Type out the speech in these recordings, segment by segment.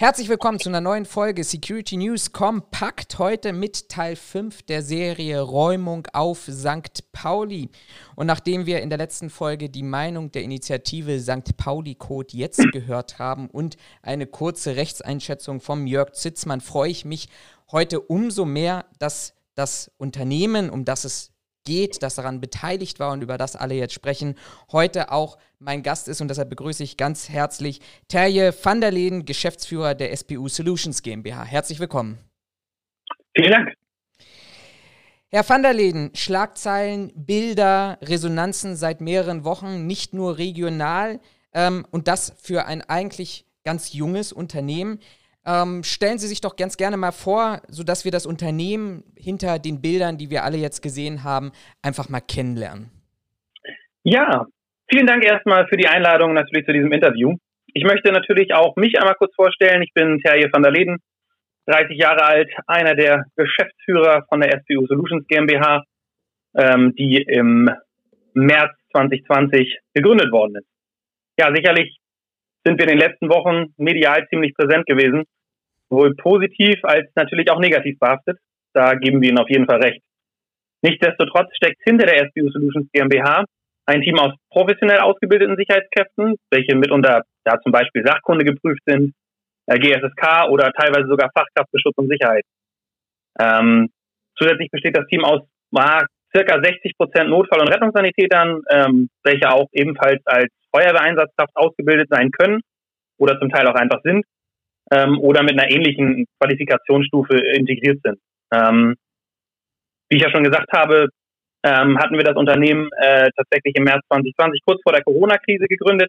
Herzlich willkommen zu einer neuen Folge Security News Kompakt. Heute mit Teil 5 der Serie Räumung auf St. Pauli. Und nachdem wir in der letzten Folge die Meinung der Initiative St. Pauli Code jetzt gehört haben und eine kurze Rechtseinschätzung vom Jörg Zitzmann, freue ich mich heute umso mehr, dass das Unternehmen, um das es geht, das daran beteiligt war und über das alle jetzt sprechen, heute auch mein Gast ist und deshalb begrüße ich ganz herzlich Terje van der Leden, Geschäftsführer der SPU Solutions GmbH. Herzlich willkommen. Vielen Dank. Herr van der Leden, Schlagzeilen, Bilder, Resonanzen seit mehreren Wochen, nicht nur regional ähm, und das für ein eigentlich ganz junges Unternehmen. Ähm, stellen Sie sich doch ganz gerne mal vor, sodass wir das Unternehmen hinter den Bildern, die wir alle jetzt gesehen haben, einfach mal kennenlernen. Ja, vielen Dank erstmal für die Einladung natürlich zu diesem Interview. Ich möchte natürlich auch mich einmal kurz vorstellen. Ich bin Terje van der Leden, 30 Jahre alt, einer der Geschäftsführer von der SPU Solutions GmbH, ähm, die im März 2020 gegründet worden ist. Ja, sicherlich sind wir in den letzten Wochen medial ziemlich präsent gewesen, sowohl positiv als natürlich auch negativ behaftet. Da geben wir Ihnen auf jeden Fall recht. Nichtsdestotrotz steckt hinter der SBU Solutions GmbH ein Team aus professionell ausgebildeten Sicherheitskräften, welche mitunter da zum Beispiel Sachkunde geprüft sind, äh, GSSK oder teilweise sogar Fachkraft für Schutz und Sicherheit. Ähm, zusätzlich besteht das Team aus ah, circa 60 Prozent Notfall- und Rettungssanitätern, ähm, welche auch ebenfalls als Feuerwehreinsatzkraft ausgebildet sein können oder zum Teil auch einfach sind ähm, oder mit einer ähnlichen Qualifikationsstufe integriert sind. Ähm, wie ich ja schon gesagt habe, ähm, hatten wir das Unternehmen äh, tatsächlich im März 2020 kurz vor der Corona-Krise gegründet,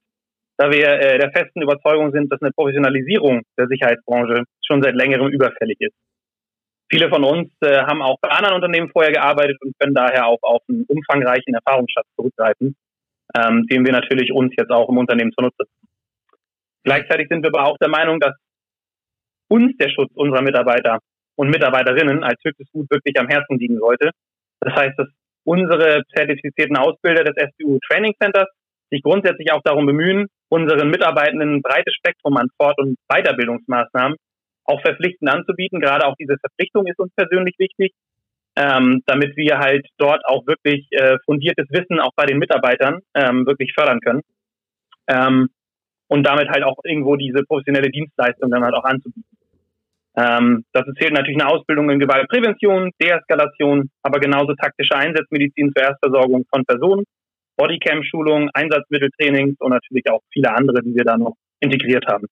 da wir äh, der festen Überzeugung sind, dass eine Professionalisierung der Sicherheitsbranche schon seit längerem überfällig ist. Viele von uns äh, haben auch bei anderen Unternehmen vorher gearbeitet und können daher auch auf einen umfangreichen Erfahrungsschatz zurückgreifen ähm, den wir natürlich uns jetzt auch im Unternehmen zunutze. Gleichzeitig sind wir aber auch der Meinung, dass uns der Schutz unserer Mitarbeiter und Mitarbeiterinnen als höchstes Gut wirklich am Herzen liegen sollte. Das heißt, dass unsere zertifizierten Ausbilder des SBU Training Centers sich grundsätzlich auch darum bemühen, unseren Mitarbeitenden ein breites Spektrum an Fort- und Weiterbildungsmaßnahmen auch verpflichtend anzubieten. Gerade auch diese Verpflichtung ist uns persönlich wichtig, ähm, damit wir halt dort auch wirklich äh, fundiertes Wissen auch bei den Mitarbeitern ähm, wirklich fördern können. Ähm, und damit halt auch irgendwo diese professionelle Dienstleistung dann halt auch anzubieten. Ähm, das zählt natürlich eine Ausbildung in Gewaltprävention, Deeskalation, aber genauso taktische Einsatzmedizin zur Erstversorgung von Personen, Bodycam-Schulung, Einsatzmitteltrainings und natürlich auch viele andere, die wir da noch integriert haben.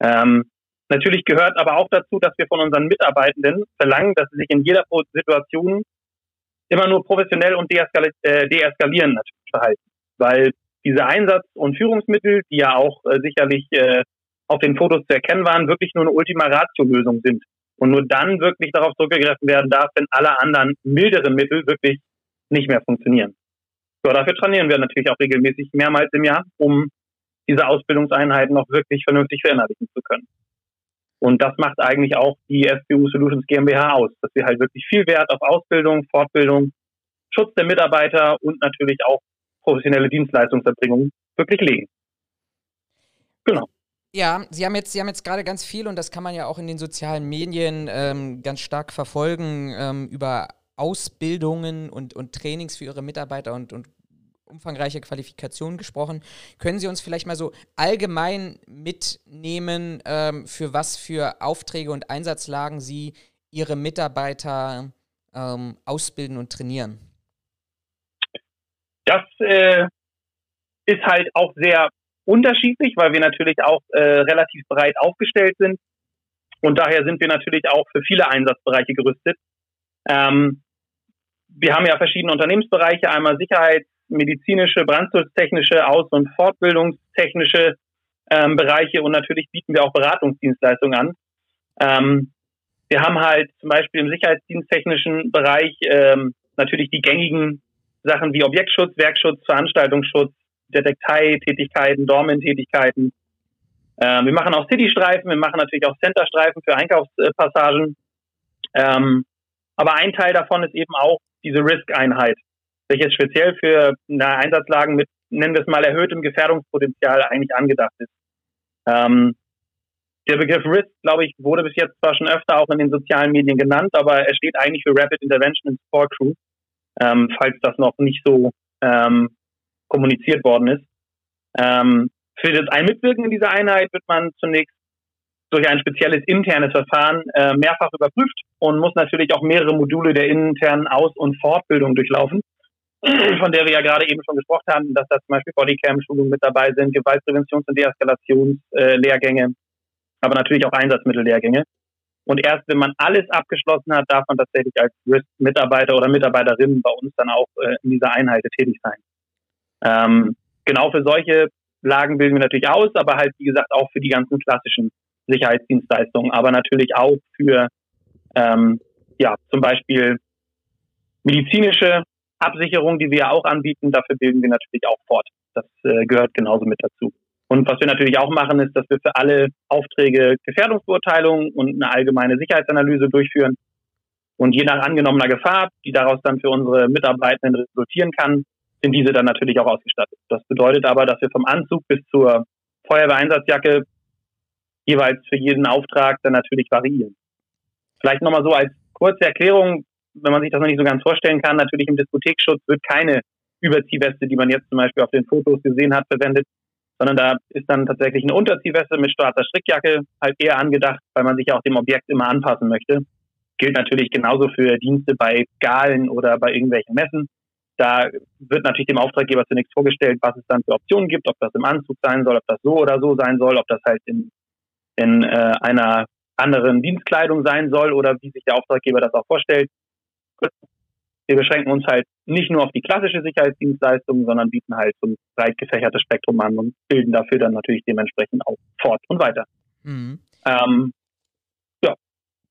Ähm, Natürlich gehört aber auch dazu, dass wir von unseren Mitarbeitenden verlangen, dass sie sich in jeder Situation immer nur professionell und deeskali äh, deeskalieren verhalten. Weil diese Einsatz- und Führungsmittel, die ja auch äh, sicherlich äh, auf den Fotos zu erkennen waren, wirklich nur eine Ultima Ratio-Lösung sind. Und nur dann wirklich darauf zurückgegriffen werden darf, wenn alle anderen milderen Mittel wirklich nicht mehr funktionieren. So, dafür trainieren wir natürlich auch regelmäßig mehrmals im Jahr, um diese Ausbildungseinheiten noch wirklich vernünftig verinnerlichen zu können. Und das macht eigentlich auch die SPU Solutions GmbH aus, dass wir halt wirklich viel Wert auf Ausbildung, Fortbildung, Schutz der Mitarbeiter und natürlich auch professionelle Dienstleistungserbringung wirklich legen. Genau. Ja, Sie haben jetzt, Sie haben jetzt gerade ganz viel und das kann man ja auch in den sozialen Medien ähm, ganz stark verfolgen ähm, über Ausbildungen und, und Trainings für Ihre Mitarbeiter und, und umfangreiche Qualifikationen gesprochen. Können Sie uns vielleicht mal so allgemein mitnehmen, ähm, für was für Aufträge und Einsatzlagen Sie Ihre Mitarbeiter ähm, ausbilden und trainieren? Das äh, ist halt auch sehr unterschiedlich, weil wir natürlich auch äh, relativ breit aufgestellt sind. Und daher sind wir natürlich auch für viele Einsatzbereiche gerüstet. Ähm, wir haben ja verschiedene Unternehmensbereiche, einmal Sicherheit, medizinische, brandschutztechnische, Aus- und Fortbildungstechnische ähm, Bereiche und natürlich bieten wir auch Beratungsdienstleistungen an. Ähm, wir haben halt zum Beispiel im sicherheitsdiensttechnischen Bereich ähm, natürlich die gängigen Sachen wie Objektschutz, Werkschutz, Veranstaltungsschutz, Detektei-Tätigkeiten, Dormen-Tätigkeiten. Ähm, wir machen auch City-Streifen, wir machen natürlich auch Center-Streifen für Einkaufspassagen. Ähm, aber ein Teil davon ist eben auch diese Risk-Einheit welches speziell für eine Einsatzlagen mit, nennen wir es mal, erhöhtem Gefährdungspotenzial eigentlich angedacht ist. Ähm, der Begriff RIST, glaube ich, wurde bis jetzt zwar schon öfter auch in den sozialen Medien genannt, aber er steht eigentlich für Rapid Intervention and Support Crew, ähm, falls das noch nicht so ähm, kommuniziert worden ist. Ähm, für das Einmitwirken in dieser Einheit wird man zunächst durch ein spezielles internes Verfahren äh, mehrfach überprüft und muss natürlich auch mehrere Module der internen Aus- und Fortbildung durchlaufen, von der wir ja gerade eben schon gesprochen haben, dass da zum Beispiel Bodycam-Schulungen mit dabei sind, Gewaltpräventions- und Deeskalationslehrgänge, aber natürlich auch Einsatzmittellehrgänge. Und erst wenn man alles abgeschlossen hat, darf man tatsächlich als Risk-Mitarbeiter oder Mitarbeiterin bei uns dann auch äh, in dieser Einheit tätig sein. Ähm, genau für solche Lagen bilden wir natürlich aus, aber halt, wie gesagt, auch für die ganzen klassischen Sicherheitsdienstleistungen, aber natürlich auch für, ähm, ja, zum Beispiel medizinische Absicherung, die wir auch anbieten, dafür bilden wir natürlich auch fort. Das äh, gehört genauso mit dazu. Und was wir natürlich auch machen, ist, dass wir für alle Aufträge Gefährdungsbeurteilungen und eine allgemeine Sicherheitsanalyse durchführen. Und je nach angenommener Gefahr, die daraus dann für unsere Mitarbeitenden resultieren kann, sind diese dann natürlich auch ausgestattet. Das bedeutet aber, dass wir vom Anzug bis zur Feuerwehreinsatzjacke jeweils für jeden Auftrag dann natürlich variieren. Vielleicht nochmal so als kurze Erklärung, wenn man sich das noch nicht so ganz vorstellen kann, natürlich im Diskothekschutz wird keine Überziehweste, die man jetzt zum Beispiel auf den Fotos gesehen hat, verwendet, sondern da ist dann tatsächlich eine Unterziehweste mit schwarzer Strickjacke halt eher angedacht, weil man sich ja auch dem Objekt immer anpassen möchte. Gilt natürlich genauso für Dienste bei Galen oder bei irgendwelchen Messen. Da wird natürlich dem Auftraggeber zunächst vorgestellt, was es dann für Optionen gibt, ob das im Anzug sein soll, ob das so oder so sein soll, ob das halt in, in äh, einer anderen Dienstkleidung sein soll oder wie sich der Auftraggeber das auch vorstellt. Wir beschränken uns halt nicht nur auf die klassische Sicherheitsdienstleistung, sondern bieten halt so ein breit gefächertes Spektrum an und bilden dafür dann natürlich dementsprechend auch fort und weiter. Mhm. Ähm, ja.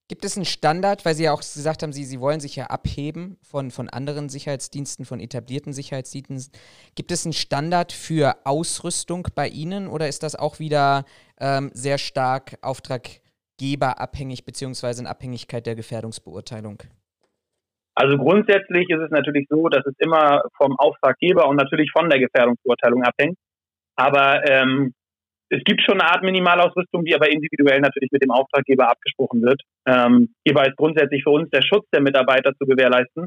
Gibt es einen Standard, weil Sie ja auch gesagt haben, Sie, Sie wollen sich ja abheben von, von anderen Sicherheitsdiensten, von etablierten Sicherheitsdiensten. Gibt es einen Standard für Ausrüstung bei Ihnen oder ist das auch wieder ähm, sehr stark auftraggeberabhängig beziehungsweise in Abhängigkeit der Gefährdungsbeurteilung? Also grundsätzlich ist es natürlich so, dass es immer vom Auftraggeber und natürlich von der Gefährdungsbeurteilung abhängt. Aber ähm, es gibt schon eine Art Minimalausrüstung, die aber individuell natürlich mit dem Auftraggeber abgesprochen wird. Ähm, hierbei ist grundsätzlich für uns der Schutz der Mitarbeiter zu gewährleisten.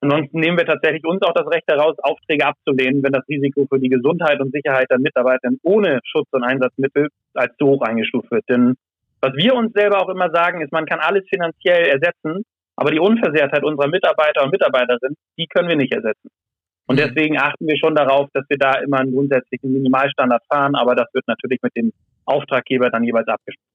Ansonsten nehmen wir tatsächlich uns auch das Recht heraus, Aufträge abzulehnen, wenn das Risiko für die Gesundheit und Sicherheit der Mitarbeiter ohne Schutz und Einsatzmittel als zu hoch eingestuft wird. Denn was wir uns selber auch immer sagen, ist, man kann alles finanziell ersetzen, aber die Unversehrtheit unserer Mitarbeiter und Mitarbeiterinnen, die können wir nicht ersetzen. Und mhm. deswegen achten wir schon darauf, dass wir da immer einen grundsätzlichen Minimalstandard fahren, aber das wird natürlich mit dem Auftraggeber dann jeweils abgesprochen.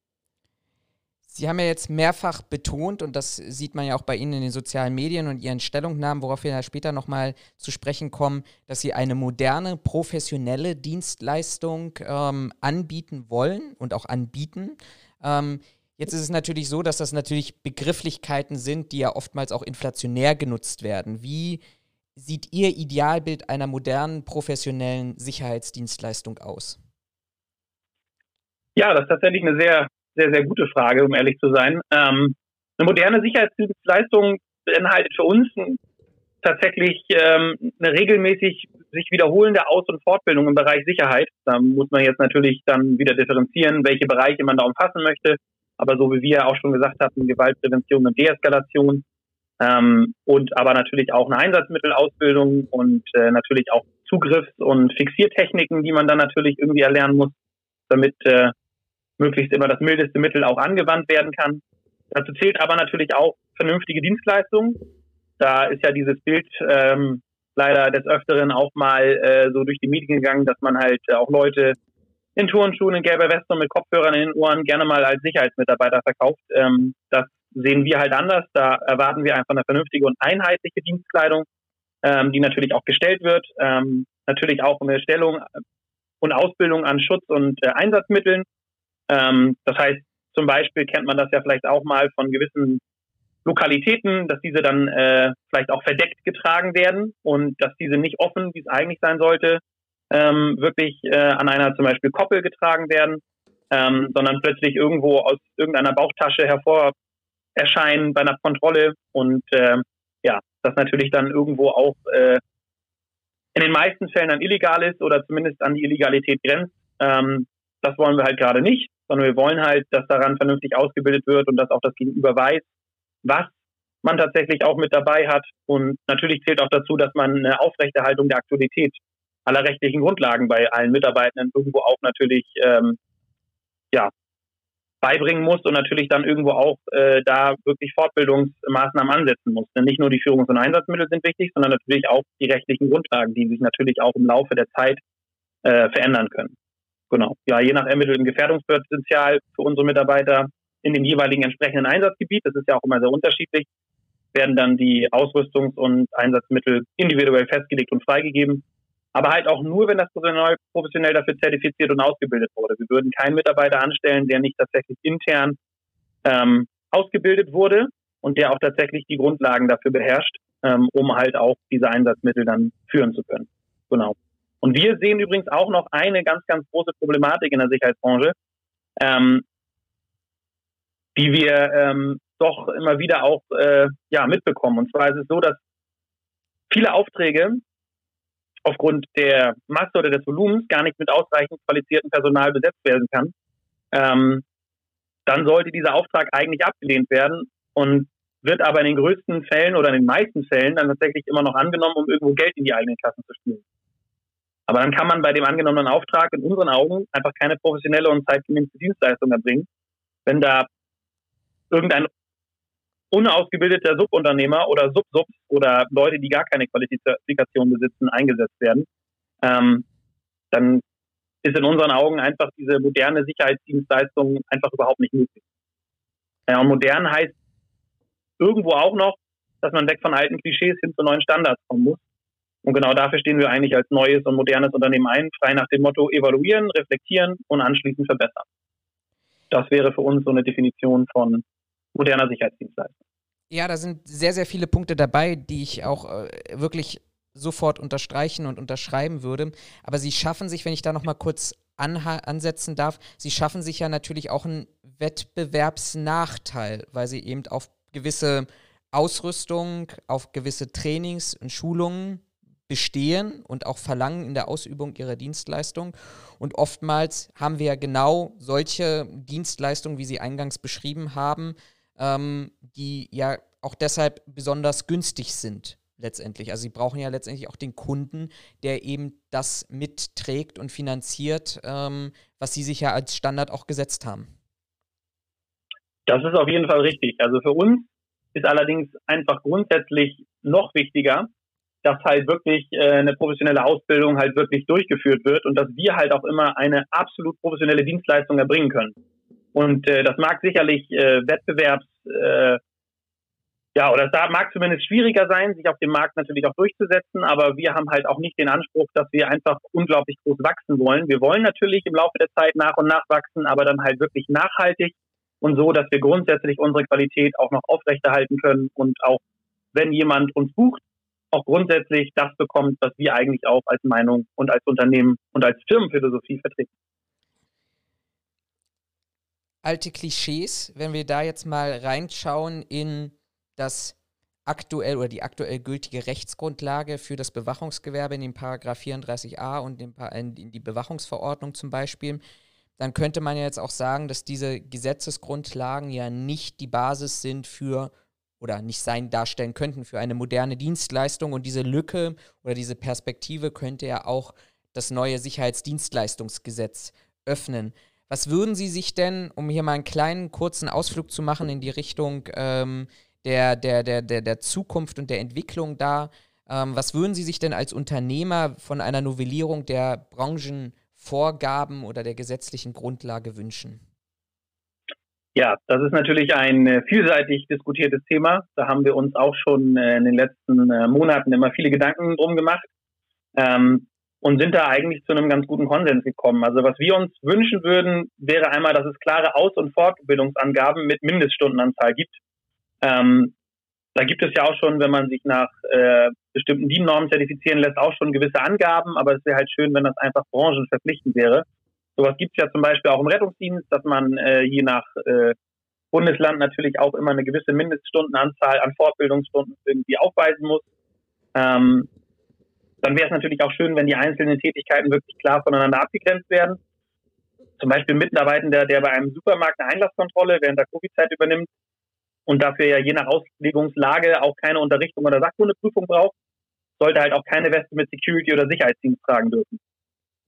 Sie haben ja jetzt mehrfach betont, und das sieht man ja auch bei Ihnen in den sozialen Medien und Ihren Stellungnahmen, worauf wir ja später nochmal zu sprechen kommen, dass Sie eine moderne, professionelle Dienstleistung ähm, anbieten wollen und auch anbieten. Ähm, Jetzt ist es natürlich so, dass das natürlich Begrifflichkeiten sind, die ja oftmals auch inflationär genutzt werden. Wie sieht Ihr Idealbild einer modernen, professionellen Sicherheitsdienstleistung aus? Ja, das ist tatsächlich eine sehr, sehr, sehr gute Frage, um ehrlich zu sein. Ähm, eine moderne Sicherheitsdienstleistung beinhaltet für uns tatsächlich ähm, eine regelmäßig sich wiederholende Aus- und Fortbildung im Bereich Sicherheit. Da muss man jetzt natürlich dann wieder differenzieren, welche Bereiche man da umfassen möchte aber so wie wir auch schon gesagt hatten, Gewaltprävention und Deeskalation ähm, und aber natürlich auch eine Einsatzmittelausbildung und äh, natürlich auch Zugriffs- und Fixiertechniken, die man dann natürlich irgendwie erlernen muss, damit äh, möglichst immer das mildeste Mittel auch angewandt werden kann. Dazu zählt aber natürlich auch vernünftige Dienstleistungen. Da ist ja dieses Bild ähm, leider des Öfteren auch mal äh, so durch die Medien gegangen, dass man halt auch Leute in Turnschuhen, in gelber Weste und mit Kopfhörern in den Ohren gerne mal als Sicherheitsmitarbeiter verkauft. Ähm, das sehen wir halt anders. Da erwarten wir einfach eine vernünftige und einheitliche Dienstkleidung, ähm, die natürlich auch gestellt wird. Ähm, natürlich auch eine Stellung und Ausbildung an Schutz- und äh, Einsatzmitteln. Ähm, das heißt, zum Beispiel kennt man das ja vielleicht auch mal von gewissen Lokalitäten, dass diese dann äh, vielleicht auch verdeckt getragen werden und dass diese nicht offen, wie es eigentlich sein sollte, ähm, wirklich äh, an einer zum Beispiel Koppel getragen werden, ähm, sondern plötzlich irgendwo aus irgendeiner Bauchtasche hervor erscheinen bei einer Kontrolle und äh, ja, das natürlich dann irgendwo auch äh, in den meisten Fällen dann illegal ist oder zumindest an die Illegalität grenzt. Ähm, das wollen wir halt gerade nicht. sondern wir wollen halt, dass daran vernünftig ausgebildet wird und dass auch das Gegenüber weiß, was man tatsächlich auch mit dabei hat. Und natürlich zählt auch dazu, dass man eine Aufrechterhaltung der Aktualität aller rechtlichen Grundlagen bei allen Mitarbeitenden irgendwo auch natürlich ähm, ja, beibringen muss und natürlich dann irgendwo auch äh, da wirklich Fortbildungsmaßnahmen ansetzen muss. Denn nicht nur die Führungs- und Einsatzmittel sind wichtig, sondern natürlich auch die rechtlichen Grundlagen, die sich natürlich auch im Laufe der Zeit äh, verändern können. Genau. Ja, je nach ermitteltem Gefährdungspotenzial für unsere Mitarbeiter in dem jeweiligen entsprechenden Einsatzgebiet, das ist ja auch immer sehr unterschiedlich, werden dann die Ausrüstungs- und Einsatzmittel individuell festgelegt und freigegeben aber halt auch nur, wenn das Personal professionell dafür zertifiziert und ausgebildet wurde. Wir würden keinen Mitarbeiter anstellen, der nicht tatsächlich intern ähm, ausgebildet wurde und der auch tatsächlich die Grundlagen dafür beherrscht, ähm, um halt auch diese Einsatzmittel dann führen zu können. Genau. Und wir sehen übrigens auch noch eine ganz, ganz große Problematik in der Sicherheitsbranche, ähm, die wir ähm, doch immer wieder auch äh, ja, mitbekommen. Und zwar ist es so, dass viele Aufträge aufgrund der Masse oder des Volumens gar nicht mit ausreichend qualifiziertem Personal besetzt werden kann, ähm, dann sollte dieser Auftrag eigentlich abgelehnt werden und wird aber in den größten Fällen oder in den meisten Fällen dann tatsächlich immer noch angenommen, um irgendwo Geld in die eigenen Kassen zu spielen. Aber dann kann man bei dem angenommenen Auftrag in unseren Augen einfach keine professionelle und zeitgemäße Dienstleistung erbringen, wenn da irgendein unausgebildeter Subunternehmer oder Subsubs oder Leute, die gar keine Qualifikation besitzen, eingesetzt werden, ähm, dann ist in unseren Augen einfach diese moderne Sicherheitsdienstleistung einfach überhaupt nicht möglich. Ja, und modern heißt irgendwo auch noch, dass man weg von alten Klischees hin zu neuen Standards kommen muss. Und genau dafür stehen wir eigentlich als neues und modernes Unternehmen ein, frei nach dem Motto evaluieren, reflektieren und anschließend verbessern. Das wäre für uns so eine Definition von moderner Sicherheitsdienstleistung. Ja, da sind sehr, sehr viele Punkte dabei, die ich auch äh, wirklich sofort unterstreichen und unterschreiben würde. Aber sie schaffen sich, wenn ich da nochmal kurz ansetzen darf, sie schaffen sich ja natürlich auch einen Wettbewerbsnachteil, weil sie eben auf gewisse Ausrüstung, auf gewisse Trainings und Schulungen bestehen und auch verlangen in der Ausübung ihrer Dienstleistung. Und oftmals haben wir ja genau solche Dienstleistungen, wie Sie eingangs beschrieben haben, ähm, die ja auch deshalb besonders günstig sind letztendlich. Also sie brauchen ja letztendlich auch den Kunden, der eben das mitträgt und finanziert, ähm, was sie sich ja als Standard auch gesetzt haben. Das ist auf jeden Fall richtig. Also für uns ist allerdings einfach grundsätzlich noch wichtiger, dass halt wirklich äh, eine professionelle Ausbildung halt wirklich durchgeführt wird und dass wir halt auch immer eine absolut professionelle Dienstleistung erbringen können. Und äh, das mag sicherlich äh, Wettbewerbs, äh, ja, oder es mag zumindest schwieriger sein, sich auf dem Markt natürlich auch durchzusetzen, aber wir haben halt auch nicht den Anspruch, dass wir einfach unglaublich groß wachsen wollen. Wir wollen natürlich im Laufe der Zeit nach und nach wachsen, aber dann halt wirklich nachhaltig und so, dass wir grundsätzlich unsere Qualität auch noch aufrechterhalten können und auch, wenn jemand uns bucht, auch grundsätzlich das bekommt, was wir eigentlich auch als Meinung und als Unternehmen und als Firmenphilosophie vertreten alte Klischees, wenn wir da jetzt mal reinschauen in das aktuell oder die aktuell gültige Rechtsgrundlage für das Bewachungsgewerbe in den Paragraph 34a und in die Bewachungsverordnung zum Beispiel, dann könnte man ja jetzt auch sagen, dass diese Gesetzesgrundlagen ja nicht die Basis sind für oder nicht sein darstellen könnten für eine moderne Dienstleistung und diese Lücke oder diese Perspektive könnte ja auch das neue Sicherheitsdienstleistungsgesetz öffnen. Was würden Sie sich denn, um hier mal einen kleinen kurzen Ausflug zu machen in die Richtung ähm, der, der, der, der, der Zukunft und der Entwicklung da, ähm, was würden Sie sich denn als Unternehmer von einer Novellierung der Branchenvorgaben oder der gesetzlichen Grundlage wünschen? Ja, das ist natürlich ein äh, vielseitig diskutiertes Thema. Da haben wir uns auch schon äh, in den letzten äh, Monaten immer viele Gedanken drum gemacht. Ähm, und sind da eigentlich zu einem ganz guten Konsens gekommen. Also was wir uns wünschen würden, wäre einmal, dass es klare Aus- und Fortbildungsangaben mit Mindeststundenanzahl gibt. Ähm, da gibt es ja auch schon, wenn man sich nach äh, bestimmten DIN-Normen zertifizieren lässt, auch schon gewisse Angaben, aber es wäre halt schön, wenn das einfach branchenverpflichtend wäre. Sowas gibt es ja zum Beispiel auch im Rettungsdienst, dass man äh, je nach äh, Bundesland natürlich auch immer eine gewisse Mindeststundenanzahl an Fortbildungsstunden irgendwie aufweisen muss. Ähm, dann wäre es natürlich auch schön, wenn die einzelnen Tätigkeiten wirklich klar voneinander abgegrenzt werden. zum Beispiel Mitarbeitender, der bei einem Supermarkt eine Einlasskontrolle während der Covid-Zeit übernimmt und dafür ja je nach Auslegungslage auch keine Unterrichtung oder Sachkundeprüfung braucht, sollte halt auch keine Weste mit Security oder Sicherheitsdienst tragen dürfen.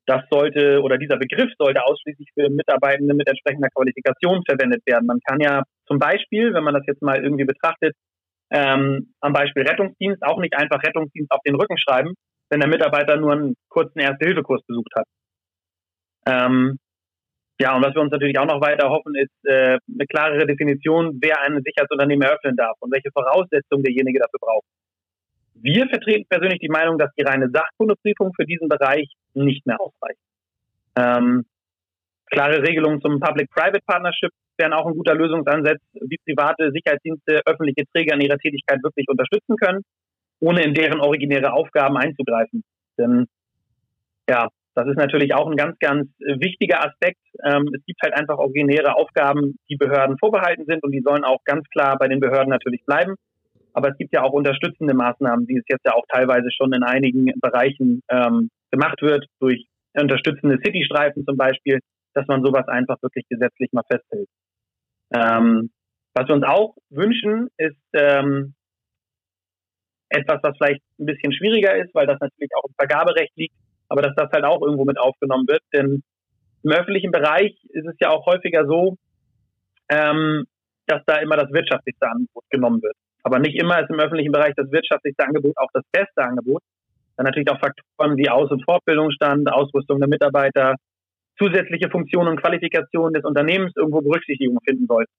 Das sollte oder dieser Begriff sollte ausschließlich für Mitarbeitende mit entsprechender Qualifikation verwendet werden. Man kann ja zum Beispiel, wenn man das jetzt mal irgendwie betrachtet, ähm, am Beispiel Rettungsdienst auch nicht einfach Rettungsdienst auf den Rücken schreiben, wenn der Mitarbeiter nur einen kurzen Erste-Hilfe-Kurs besucht hat. Ähm, ja, und was wir uns natürlich auch noch weiter hoffen, ist äh, eine klarere Definition, wer ein Sicherheitsunternehmen eröffnen darf und welche Voraussetzungen derjenige dafür braucht. Wir vertreten persönlich die Meinung, dass die reine Sachkundeprüfung für diesen Bereich nicht mehr ausreicht. Ähm, klare Regelungen zum Public-Private Partnership wären auch ein guter Lösungsansatz, wie private Sicherheitsdienste öffentliche Träger in ihrer Tätigkeit wirklich unterstützen können, ohne in deren originäre Aufgaben einzugreifen. Denn ja, das ist natürlich auch ein ganz, ganz wichtiger Aspekt. Ähm, es gibt halt einfach originäre Aufgaben, die Behörden vorbehalten sind und die sollen auch ganz klar bei den Behörden natürlich bleiben. Aber es gibt ja auch unterstützende Maßnahmen, wie es jetzt ja auch teilweise schon in einigen Bereichen ähm, gemacht wird, durch unterstützende Citystreifen zum Beispiel, dass man sowas einfach wirklich gesetzlich mal festhält. Ähm, was wir uns auch wünschen, ist ähm, etwas, was vielleicht ein bisschen schwieriger ist, weil das natürlich auch im Vergaberecht liegt, aber dass das halt auch irgendwo mit aufgenommen wird. Denn im öffentlichen Bereich ist es ja auch häufiger so, ähm, dass da immer das wirtschaftlichste Angebot genommen wird. Aber nicht immer ist im öffentlichen Bereich das wirtschaftlichste Angebot auch das beste Angebot. Dann natürlich auch Faktoren wie Aus- und Fortbildungsstand, Ausrüstung der Mitarbeiter, zusätzliche Funktionen und Qualifikationen des Unternehmens irgendwo Berücksichtigung finden sollten.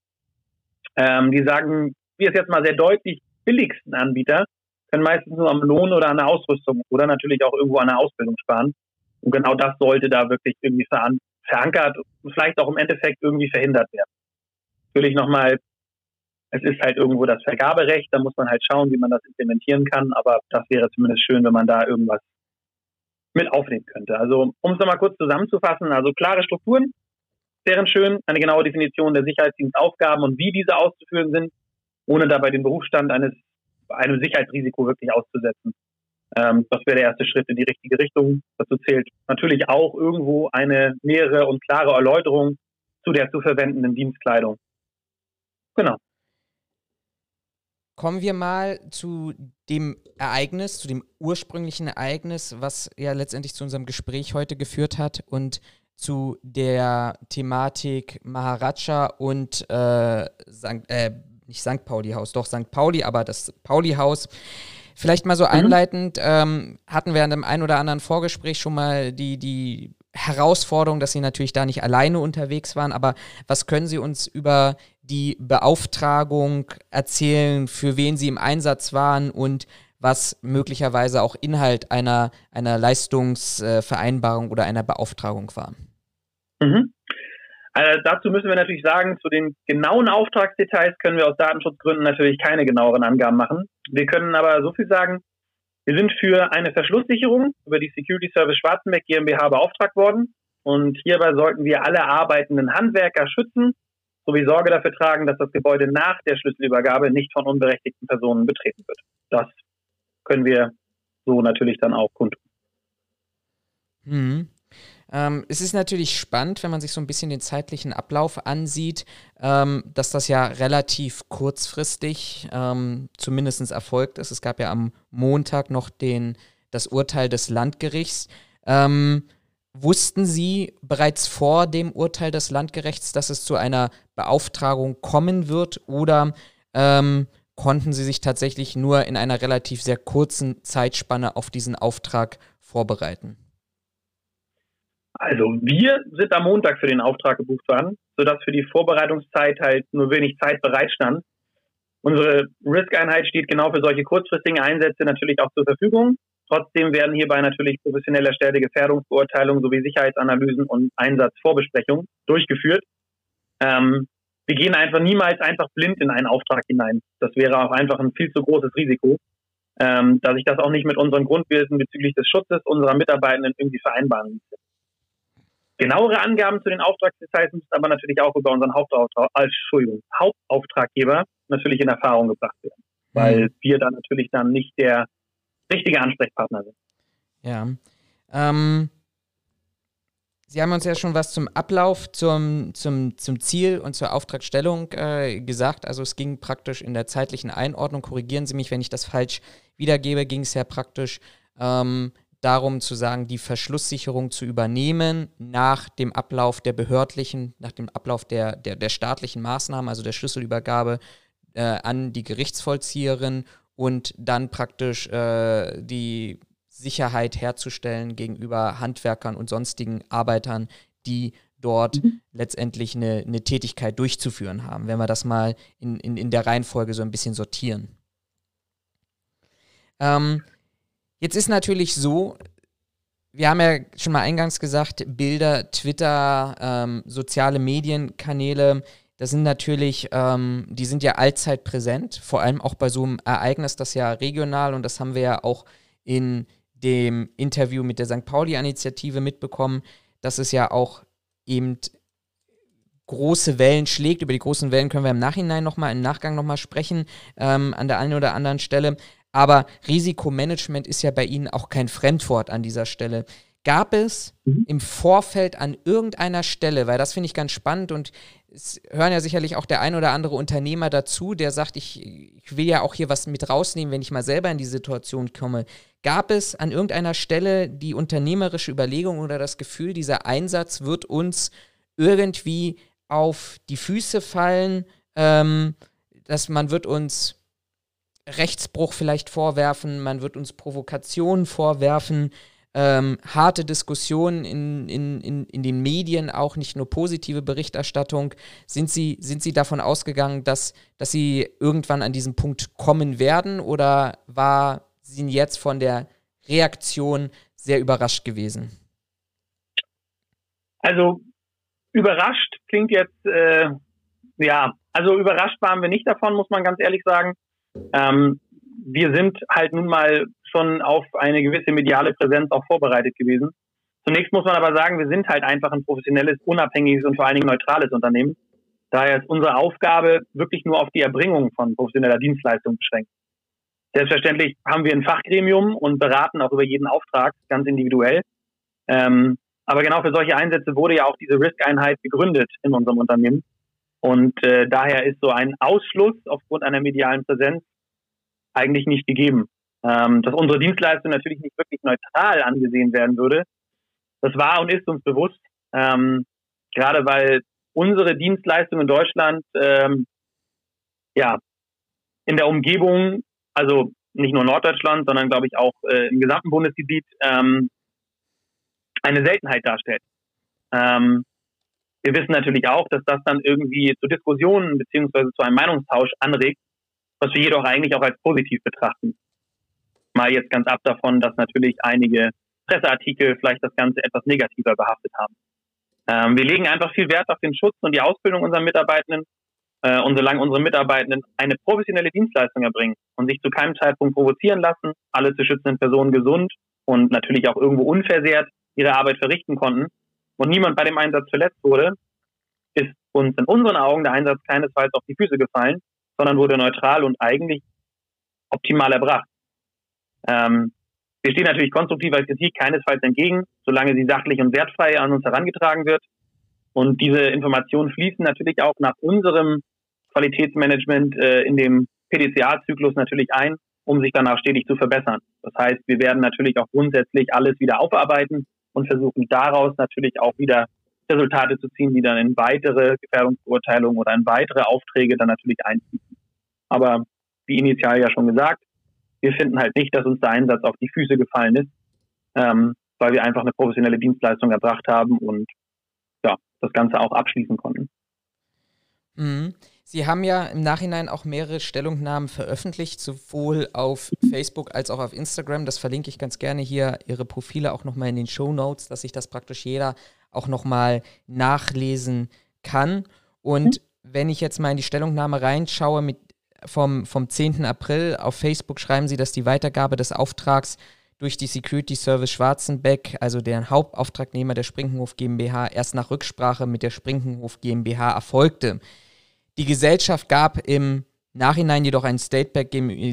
Ähm, die sagen, wie es jetzt mal sehr deutlich, billigsten Anbieter können meistens nur am Lohn oder an der Ausrüstung oder natürlich auch irgendwo an der Ausbildung sparen. Und genau das sollte da wirklich irgendwie verankert und vielleicht auch im Endeffekt irgendwie verhindert werden. Natürlich nochmal, es ist halt irgendwo das Vergaberecht, da muss man halt schauen, wie man das implementieren kann, aber das wäre zumindest schön, wenn man da irgendwas mit aufnehmen könnte. Also um es nochmal kurz zusammenzufassen, also klare Strukturen wären schön, eine genaue Definition der Sicherheitsdienstaufgaben und wie diese auszuführen sind, ohne dabei den Berufsstand eines einem Sicherheitsrisiko wirklich auszusetzen. Ähm, das wäre der erste Schritt in die richtige Richtung. Dazu zählt natürlich auch irgendwo eine nähere und klare Erläuterung zu der zu verwendenden Dienstkleidung. Genau. Kommen wir mal zu dem Ereignis, zu dem ursprünglichen Ereignis, was ja letztendlich zu unserem Gespräch heute geführt hat und zu der Thematik Maharaja und äh, Sankt, äh, nicht St. Pauli-Haus, doch St. Pauli, aber das Pauli-Haus. Vielleicht mal so mhm. einleitend, ähm, hatten wir in einem ein oder anderen Vorgespräch schon mal die, die Herausforderung, dass Sie natürlich da nicht alleine unterwegs waren, aber was können Sie uns über die Beauftragung erzählen, für wen Sie im Einsatz waren und was möglicherweise auch Inhalt einer, einer Leistungsvereinbarung oder einer Beauftragung war? Mhm. Also dazu müssen wir natürlich sagen, zu den genauen Auftragsdetails können wir aus Datenschutzgründen natürlich keine genaueren Angaben machen. Wir können aber so viel sagen, wir sind für eine Verschlusssicherung über die Security Service Schwarzenberg GmbH beauftragt worden. Und hierbei sollten wir alle arbeitenden Handwerker schützen, sowie Sorge dafür tragen, dass das Gebäude nach der Schlüsselübergabe nicht von unberechtigten Personen betreten wird. Das können wir so natürlich dann auch kundtun. Mhm. Ähm, es ist natürlich spannend, wenn man sich so ein bisschen den zeitlichen Ablauf ansieht, ähm, dass das ja relativ kurzfristig ähm, zumindest erfolgt ist. Es gab ja am Montag noch den, das Urteil des Landgerichts. Ähm, wussten Sie bereits vor dem Urteil des Landgerichts, dass es zu einer Beauftragung kommen wird oder ähm, konnten Sie sich tatsächlich nur in einer relativ sehr kurzen Zeitspanne auf diesen Auftrag vorbereiten? Also wir sind am Montag für den Auftrag gebucht worden, sodass für die Vorbereitungszeit halt nur wenig Zeit bereitstand. Unsere Risk-Einheit steht genau für solche kurzfristigen Einsätze natürlich auch zur Verfügung. Trotzdem werden hierbei natürlich professionell erstellte Gefährdungsbeurteilungen sowie Sicherheitsanalysen und Einsatzvorbesprechungen durchgeführt. Ähm, wir gehen einfach niemals einfach blind in einen Auftrag hinein. Das wäre auch einfach ein viel zu großes Risiko, ähm, dass ich das auch nicht mit unseren Grundwesen bezüglich des Schutzes unserer Mitarbeitenden irgendwie vereinbaren müsste. Genauere Angaben zu den Auftragsdetails müssen aber natürlich auch über unseren Hauptauftrag, Entschuldigung, Hauptauftraggeber natürlich in Erfahrung gebracht werden, weil mhm. wir dann natürlich dann nicht der richtige Ansprechpartner sind. Ja. Ähm, Sie haben uns ja schon was zum Ablauf, zum, zum, zum Ziel und zur Auftragstellung äh, gesagt. Also es ging praktisch in der zeitlichen Einordnung, korrigieren Sie mich, wenn ich das falsch wiedergebe, ging es ja praktisch ähm, darum zu sagen, die Verschlusssicherung zu übernehmen nach dem Ablauf der behördlichen, nach dem Ablauf der, der, der staatlichen Maßnahmen, also der Schlüsselübergabe äh, an die Gerichtsvollzieherin und dann praktisch äh, die Sicherheit herzustellen gegenüber Handwerkern und sonstigen Arbeitern, die dort mhm. letztendlich eine, eine, Tätigkeit durchzuführen haben, wenn wir das mal in, in, in der Reihenfolge so ein bisschen sortieren. Ähm, jetzt ist natürlich so, wir haben ja schon mal eingangs gesagt, Bilder, Twitter, ähm, soziale Medienkanäle, das sind natürlich, ähm, die sind ja allzeit präsent, vor allem auch bei so einem Ereignis, das ja regional und das haben wir ja auch in dem Interview mit der St. Pauli-Initiative mitbekommen, dass es ja auch eben große Wellen schlägt. Über die großen Wellen können wir im Nachhinein nochmal, im Nachgang nochmal sprechen, ähm, an der einen oder anderen Stelle. Aber Risikomanagement ist ja bei Ihnen auch kein Fremdwort an dieser Stelle. Gab es mhm. im Vorfeld an irgendeiner Stelle, weil das finde ich ganz spannend und es hören ja sicherlich auch der ein oder andere Unternehmer dazu, der sagt, ich, ich will ja auch hier was mit rausnehmen, wenn ich mal selber in die Situation komme. Gab es an irgendeiner Stelle die unternehmerische Überlegung oder das Gefühl, dieser Einsatz wird uns irgendwie auf die Füße fallen, ähm, dass man wird uns Rechtsbruch vielleicht vorwerfen, man wird uns Provokationen vorwerfen, ähm, harte Diskussionen in, in, in, in den Medien, auch nicht nur positive Berichterstattung. Sind Sie, sind Sie davon ausgegangen, dass, dass Sie irgendwann an diesen Punkt kommen werden oder war Sie jetzt von der Reaktion sehr überrascht gewesen? Also überrascht klingt jetzt, äh, ja, also überrascht waren wir nicht davon, muss man ganz ehrlich sagen. Ähm, wir sind halt nun mal schon auf eine gewisse mediale Präsenz auch vorbereitet gewesen. Zunächst muss man aber sagen, wir sind halt einfach ein professionelles, unabhängiges und vor allen Dingen neutrales Unternehmen. Daher ist unsere Aufgabe wirklich nur auf die Erbringung von professioneller Dienstleistung beschränkt. Selbstverständlich haben wir ein Fachgremium und beraten auch über jeden Auftrag ganz individuell. Ähm, aber genau für solche Einsätze wurde ja auch diese Risk-Einheit gegründet in unserem Unternehmen. Und äh, daher ist so ein Ausschluss aufgrund einer medialen Präsenz eigentlich nicht gegeben. Ähm, dass unsere Dienstleistung natürlich nicht wirklich neutral angesehen werden würde, das war und ist uns bewusst. Ähm, gerade weil unsere Dienstleistung in Deutschland ähm, ja in der Umgebung, also nicht nur Norddeutschland, sondern glaube ich auch äh, im gesamten Bundesgebiet ähm, eine Seltenheit darstellt. Ähm, wir wissen natürlich auch, dass das dann irgendwie zu Diskussionen beziehungsweise zu einem Meinungstausch anregt, was wir jedoch eigentlich auch als positiv betrachten. Mal jetzt ganz ab davon, dass natürlich einige Presseartikel vielleicht das Ganze etwas negativer behaftet haben. Ähm, wir legen einfach viel Wert auf den Schutz und die Ausbildung unserer Mitarbeitenden. Äh, und solange unsere Mitarbeitenden eine professionelle Dienstleistung erbringen und sich zu keinem Zeitpunkt provozieren lassen, alle zu schützenden Personen gesund und natürlich auch irgendwo unversehrt ihre Arbeit verrichten konnten und niemand bei dem Einsatz verletzt wurde, ist uns in unseren Augen der Einsatz keinesfalls auf die Füße gefallen, sondern wurde neutral und eigentlich optimal erbracht. Ähm, wir stehen natürlich konstruktiver Kritik keinesfalls entgegen, solange sie sachlich und wertfrei an uns herangetragen wird. Und diese Informationen fließen natürlich auch nach unserem Qualitätsmanagement äh, in dem PDCA-Zyklus natürlich ein, um sich danach stetig zu verbessern. Das heißt, wir werden natürlich auch grundsätzlich alles wieder aufarbeiten und versuchen daraus natürlich auch wieder Resultate zu ziehen, die dann in weitere Gefährdungsbeurteilungen oder in weitere Aufträge dann natürlich einfließen. Aber wie initial ja schon gesagt, wir finden halt nicht, dass uns der Einsatz auf die Füße gefallen ist, ähm, weil wir einfach eine professionelle Dienstleistung erbracht haben und ja, das Ganze auch abschließen konnten. Mhm. Sie haben ja im Nachhinein auch mehrere Stellungnahmen veröffentlicht, sowohl auf Facebook als auch auf Instagram. Das verlinke ich ganz gerne hier, Ihre Profile auch nochmal in den Show Notes, dass sich das praktisch jeder auch nochmal nachlesen kann. Und mhm. wenn ich jetzt mal in die Stellungnahme reinschaue mit vom, vom 10. April. Auf Facebook schreiben sie, dass die Weitergabe des Auftrags durch die Security Service Schwarzenbeck, also deren Hauptauftragnehmer der Sprinkenhof GmbH, erst nach Rücksprache mit der Sprinkenhof GmbH erfolgte. Die Gesellschaft gab im Nachhinein jedoch ein State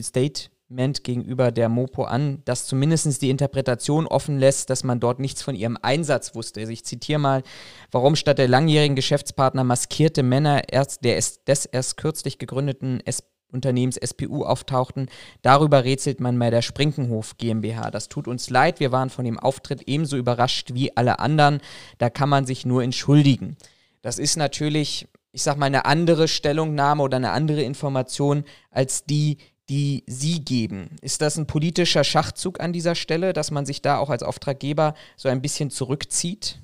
Statement gegenüber der Mopo an, das zumindest die Interpretation offen lässt, dass man dort nichts von ihrem Einsatz wusste. Also ich zitiere mal, warum statt der langjährigen Geschäftspartner maskierte Männer erst der, des erst kürzlich gegründeten SP Unternehmens SPU auftauchten. Darüber rätselt man bei der Sprinkenhof GmbH. Das tut uns leid, wir waren von dem Auftritt ebenso überrascht wie alle anderen. Da kann man sich nur entschuldigen. Das ist natürlich, ich sag mal, eine andere Stellungnahme oder eine andere Information als die, die Sie geben. Ist das ein politischer Schachzug an dieser Stelle, dass man sich da auch als Auftraggeber so ein bisschen zurückzieht?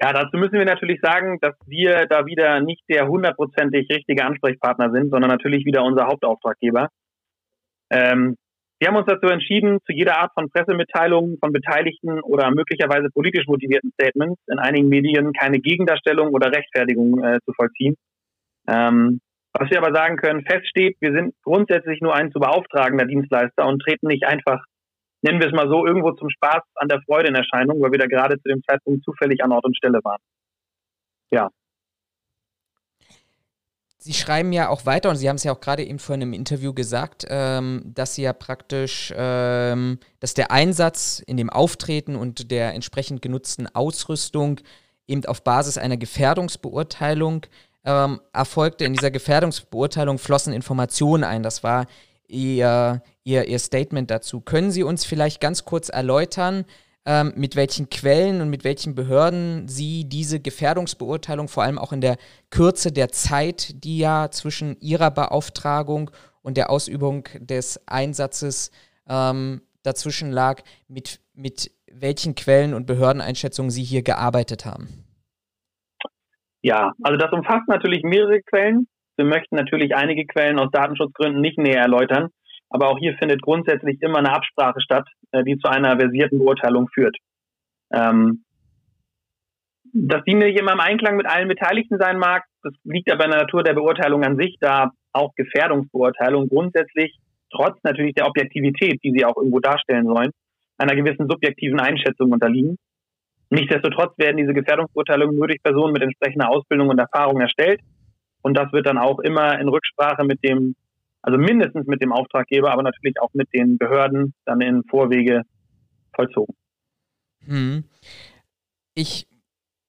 Ja, dazu müssen wir natürlich sagen, dass wir da wieder nicht der hundertprozentig richtige Ansprechpartner sind, sondern natürlich wieder unser Hauptauftraggeber. Ähm, wir haben uns dazu entschieden, zu jeder Art von Pressemitteilungen von Beteiligten oder möglicherweise politisch motivierten Statements in einigen Medien keine Gegendarstellung oder Rechtfertigung äh, zu vollziehen. Ähm, was wir aber sagen können, feststeht, wir sind grundsätzlich nur ein zu beauftragender Dienstleister und treten nicht einfach nennen wir es mal so, irgendwo zum Spaß an der Freude in Erscheinung, weil wir da gerade zu dem Zeitpunkt zufällig an Ort und Stelle waren. Ja. Sie schreiben ja auch weiter und Sie haben es ja auch gerade eben vor einem Interview gesagt, ähm, dass Sie ja praktisch, ähm, dass der Einsatz in dem Auftreten und der entsprechend genutzten Ausrüstung eben auf Basis einer Gefährdungsbeurteilung ähm, erfolgte. In dieser Gefährdungsbeurteilung flossen Informationen ein. Das war Ihr, Ihr, Ihr Statement dazu. Können Sie uns vielleicht ganz kurz erläutern, ähm, mit welchen Quellen und mit welchen Behörden Sie diese Gefährdungsbeurteilung, vor allem auch in der Kürze der Zeit, die ja zwischen Ihrer Beauftragung und der Ausübung des Einsatzes ähm, dazwischen lag, mit, mit welchen Quellen und Behördeneinschätzungen Sie hier gearbeitet haben? Ja, also das umfasst natürlich mehrere Quellen. Wir möchten natürlich einige Quellen aus Datenschutzgründen nicht näher erläutern, aber auch hier findet grundsätzlich immer eine Absprache statt, die zu einer versierten Beurteilung führt. Ähm, dass die nicht immer im Einklang mit allen Beteiligten sein mag, das liegt aber in der Natur der Beurteilung an sich, da auch Gefährdungsbeurteilungen grundsätzlich trotz natürlich der Objektivität, die sie auch irgendwo darstellen sollen, einer gewissen subjektiven Einschätzung unterliegen. Nichtsdestotrotz werden diese Gefährdungsbeurteilungen nur durch Personen mit entsprechender Ausbildung und Erfahrung erstellt und das wird dann auch immer in Rücksprache mit dem, also mindestens mit dem Auftraggeber, aber natürlich auch mit den Behörden dann in Vorwege vollzogen. Hm. Ich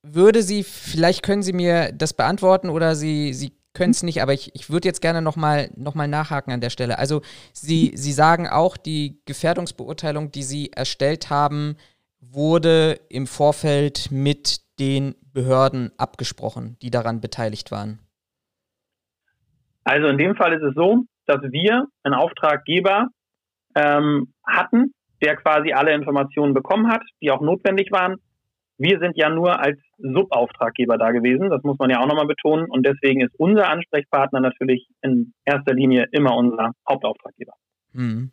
würde Sie, vielleicht können Sie mir das beantworten oder Sie, Sie können es nicht, aber ich, ich würde jetzt gerne nochmal noch mal nachhaken an der Stelle. Also Sie, Sie sagen auch, die Gefährdungsbeurteilung, die Sie erstellt haben, wurde im Vorfeld mit den Behörden abgesprochen, die daran beteiligt waren. Also in dem Fall ist es so, dass wir einen Auftraggeber ähm, hatten, der quasi alle Informationen bekommen hat, die auch notwendig waren. Wir sind ja nur als Subauftraggeber da gewesen, das muss man ja auch nochmal betonen. Und deswegen ist unser Ansprechpartner natürlich in erster Linie immer unser Hauptauftraggeber. Hm.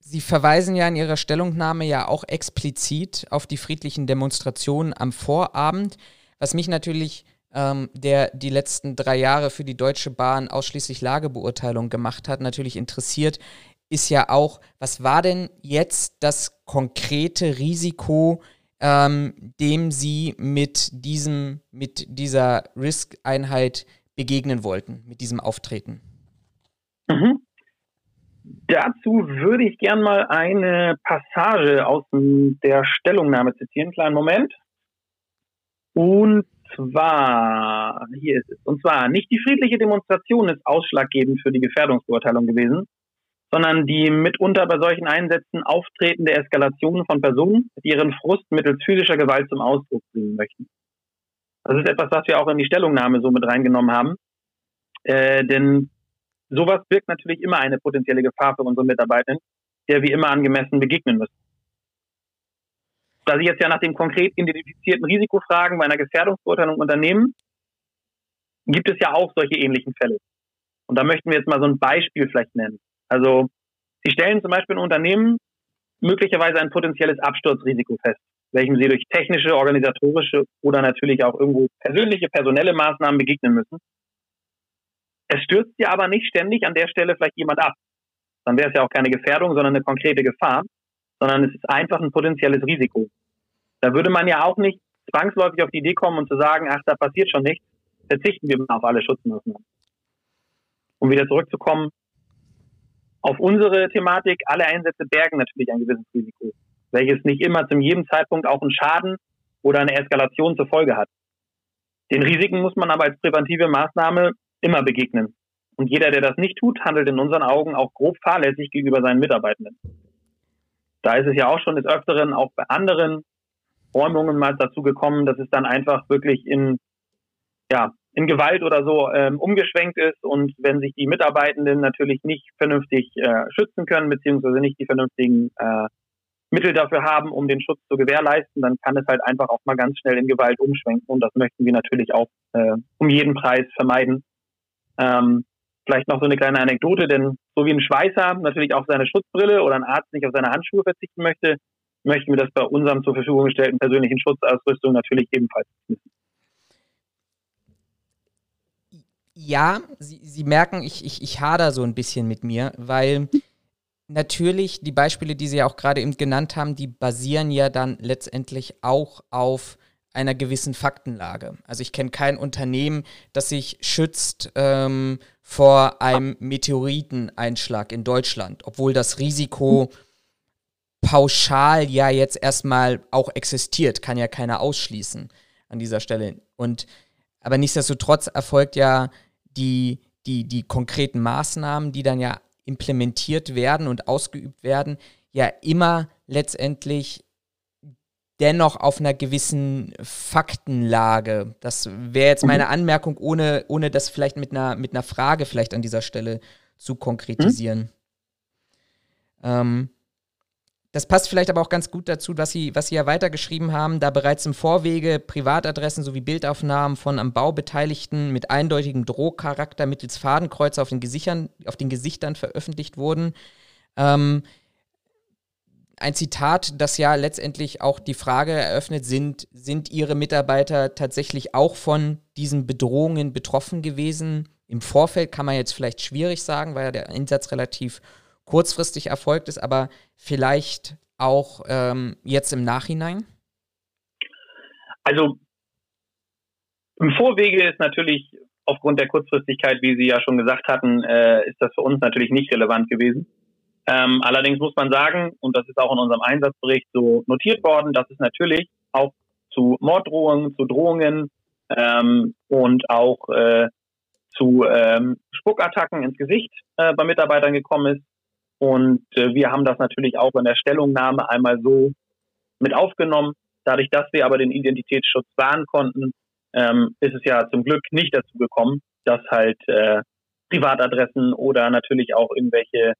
Sie verweisen ja in Ihrer Stellungnahme ja auch explizit auf die friedlichen Demonstrationen am Vorabend, was mich natürlich ähm, der die letzten drei Jahre für die Deutsche Bahn ausschließlich Lagebeurteilung gemacht hat, natürlich interessiert, ist ja auch, was war denn jetzt das konkrete Risiko, ähm, dem Sie mit diesem, mit dieser Risk-Einheit begegnen wollten, mit diesem Auftreten? Mhm. Dazu würde ich gern mal eine Passage aus der Stellungnahme zitieren. Kleinen Moment. Und zwar, hier ist es, und zwar nicht die friedliche Demonstration ist ausschlaggebend für die Gefährdungsbeurteilung gewesen, sondern die mitunter bei solchen Einsätzen auftretende Eskalation von Personen, die ihren Frust mittels physischer Gewalt zum Ausdruck bringen möchten. Das ist etwas, was wir auch in die Stellungnahme so mit reingenommen haben. Äh, denn sowas birgt natürlich immer eine potenzielle Gefahr für unsere Mitarbeitenden, der wir immer angemessen begegnen müssen da Sie jetzt ja nach dem konkret identifizierten Risiko fragen bei einer Gefährdungsbeurteilung Unternehmen, gibt es ja auch solche ähnlichen Fälle. Und da möchten wir jetzt mal so ein Beispiel vielleicht nennen. Also Sie stellen zum Beispiel ein Unternehmen möglicherweise ein potenzielles Absturzrisiko fest, welchem Sie durch technische, organisatorische oder natürlich auch irgendwo persönliche, personelle Maßnahmen begegnen müssen. Es stürzt ja aber nicht ständig an der Stelle vielleicht jemand ab. Dann wäre es ja auch keine Gefährdung, sondern eine konkrete Gefahr sondern es ist einfach ein potenzielles Risiko. Da würde man ja auch nicht zwangsläufig auf die Idee kommen und zu sagen, ach, da passiert schon nichts, verzichten wir auf alle Schutzmaßnahmen. Um wieder zurückzukommen, auf unsere Thematik, alle Einsätze bergen natürlich ein gewisses Risiko, welches nicht immer zu jedem Zeitpunkt auch einen Schaden oder eine Eskalation zur Folge hat. Den Risiken muss man aber als präventive Maßnahme immer begegnen. Und jeder, der das nicht tut, handelt in unseren Augen auch grob fahrlässig gegenüber seinen Mitarbeitenden. Da ist es ja auch schon des Öfteren auch bei anderen Räumungen mal dazu gekommen, dass es dann einfach wirklich in, ja, in Gewalt oder so ähm, umgeschwenkt ist und wenn sich die Mitarbeitenden natürlich nicht vernünftig äh, schützen können, beziehungsweise nicht die vernünftigen äh, Mittel dafür haben, um den Schutz zu gewährleisten, dann kann es halt einfach auch mal ganz schnell in Gewalt umschwenken und das möchten wir natürlich auch äh, um jeden Preis vermeiden. Ähm, vielleicht noch so eine kleine Anekdote, denn so wie ein Schweißer natürlich auch seine Schutzbrille oder ein Arzt nicht auf seine Handschuhe verzichten möchte, möchten wir das bei unserem zur Verfügung gestellten persönlichen Schutzausrüstung natürlich ebenfalls wissen. Ja, Sie, Sie merken, ich, ich, ich hader so ein bisschen mit mir, weil natürlich die Beispiele, die Sie ja auch gerade eben genannt haben, die basieren ja dann letztendlich auch auf einer gewissen Faktenlage. Also ich kenne kein Unternehmen, das sich schützt ähm, vor einem Meteoriteneinschlag in Deutschland, obwohl das Risiko pauschal ja jetzt erstmal auch existiert, kann ja keiner ausschließen an dieser Stelle. Und aber nichtsdestotrotz erfolgt ja die, die, die konkreten Maßnahmen, die dann ja implementiert werden und ausgeübt werden, ja immer letztendlich dennoch auf einer gewissen Faktenlage. Das wäre jetzt meine mhm. Anmerkung, ohne, ohne das vielleicht mit einer, mit einer Frage vielleicht an dieser Stelle zu konkretisieren. Mhm. Ähm, das passt vielleicht aber auch ganz gut dazu, was Sie, was Sie ja weitergeschrieben haben, da bereits im Vorwege Privatadressen sowie Bildaufnahmen von am Bau Beteiligten mit eindeutigem Drohcharakter mittels Fadenkreuze auf den, Gesichern, auf den Gesichtern veröffentlicht wurden. Ähm, ein Zitat, das ja letztendlich auch die Frage eröffnet, sind, sind Ihre Mitarbeiter tatsächlich auch von diesen Bedrohungen betroffen gewesen? Im Vorfeld kann man jetzt vielleicht schwierig sagen, weil ja der Einsatz relativ kurzfristig erfolgt ist, aber vielleicht auch ähm, jetzt im Nachhinein? Also im Vorwege ist natürlich aufgrund der Kurzfristigkeit, wie Sie ja schon gesagt hatten, äh, ist das für uns natürlich nicht relevant gewesen. Ähm, allerdings muss man sagen, und das ist auch in unserem Einsatzbericht so notiert worden, dass es natürlich auch zu Morddrohungen, zu Drohungen ähm, und auch äh, zu ähm, Spuckattacken ins Gesicht äh, bei Mitarbeitern gekommen ist. Und äh, wir haben das natürlich auch in der Stellungnahme einmal so mit aufgenommen. Dadurch, dass wir aber den Identitätsschutz wahren konnten, ähm, ist es ja zum Glück nicht dazu gekommen, dass halt äh, Privatadressen oder natürlich auch irgendwelche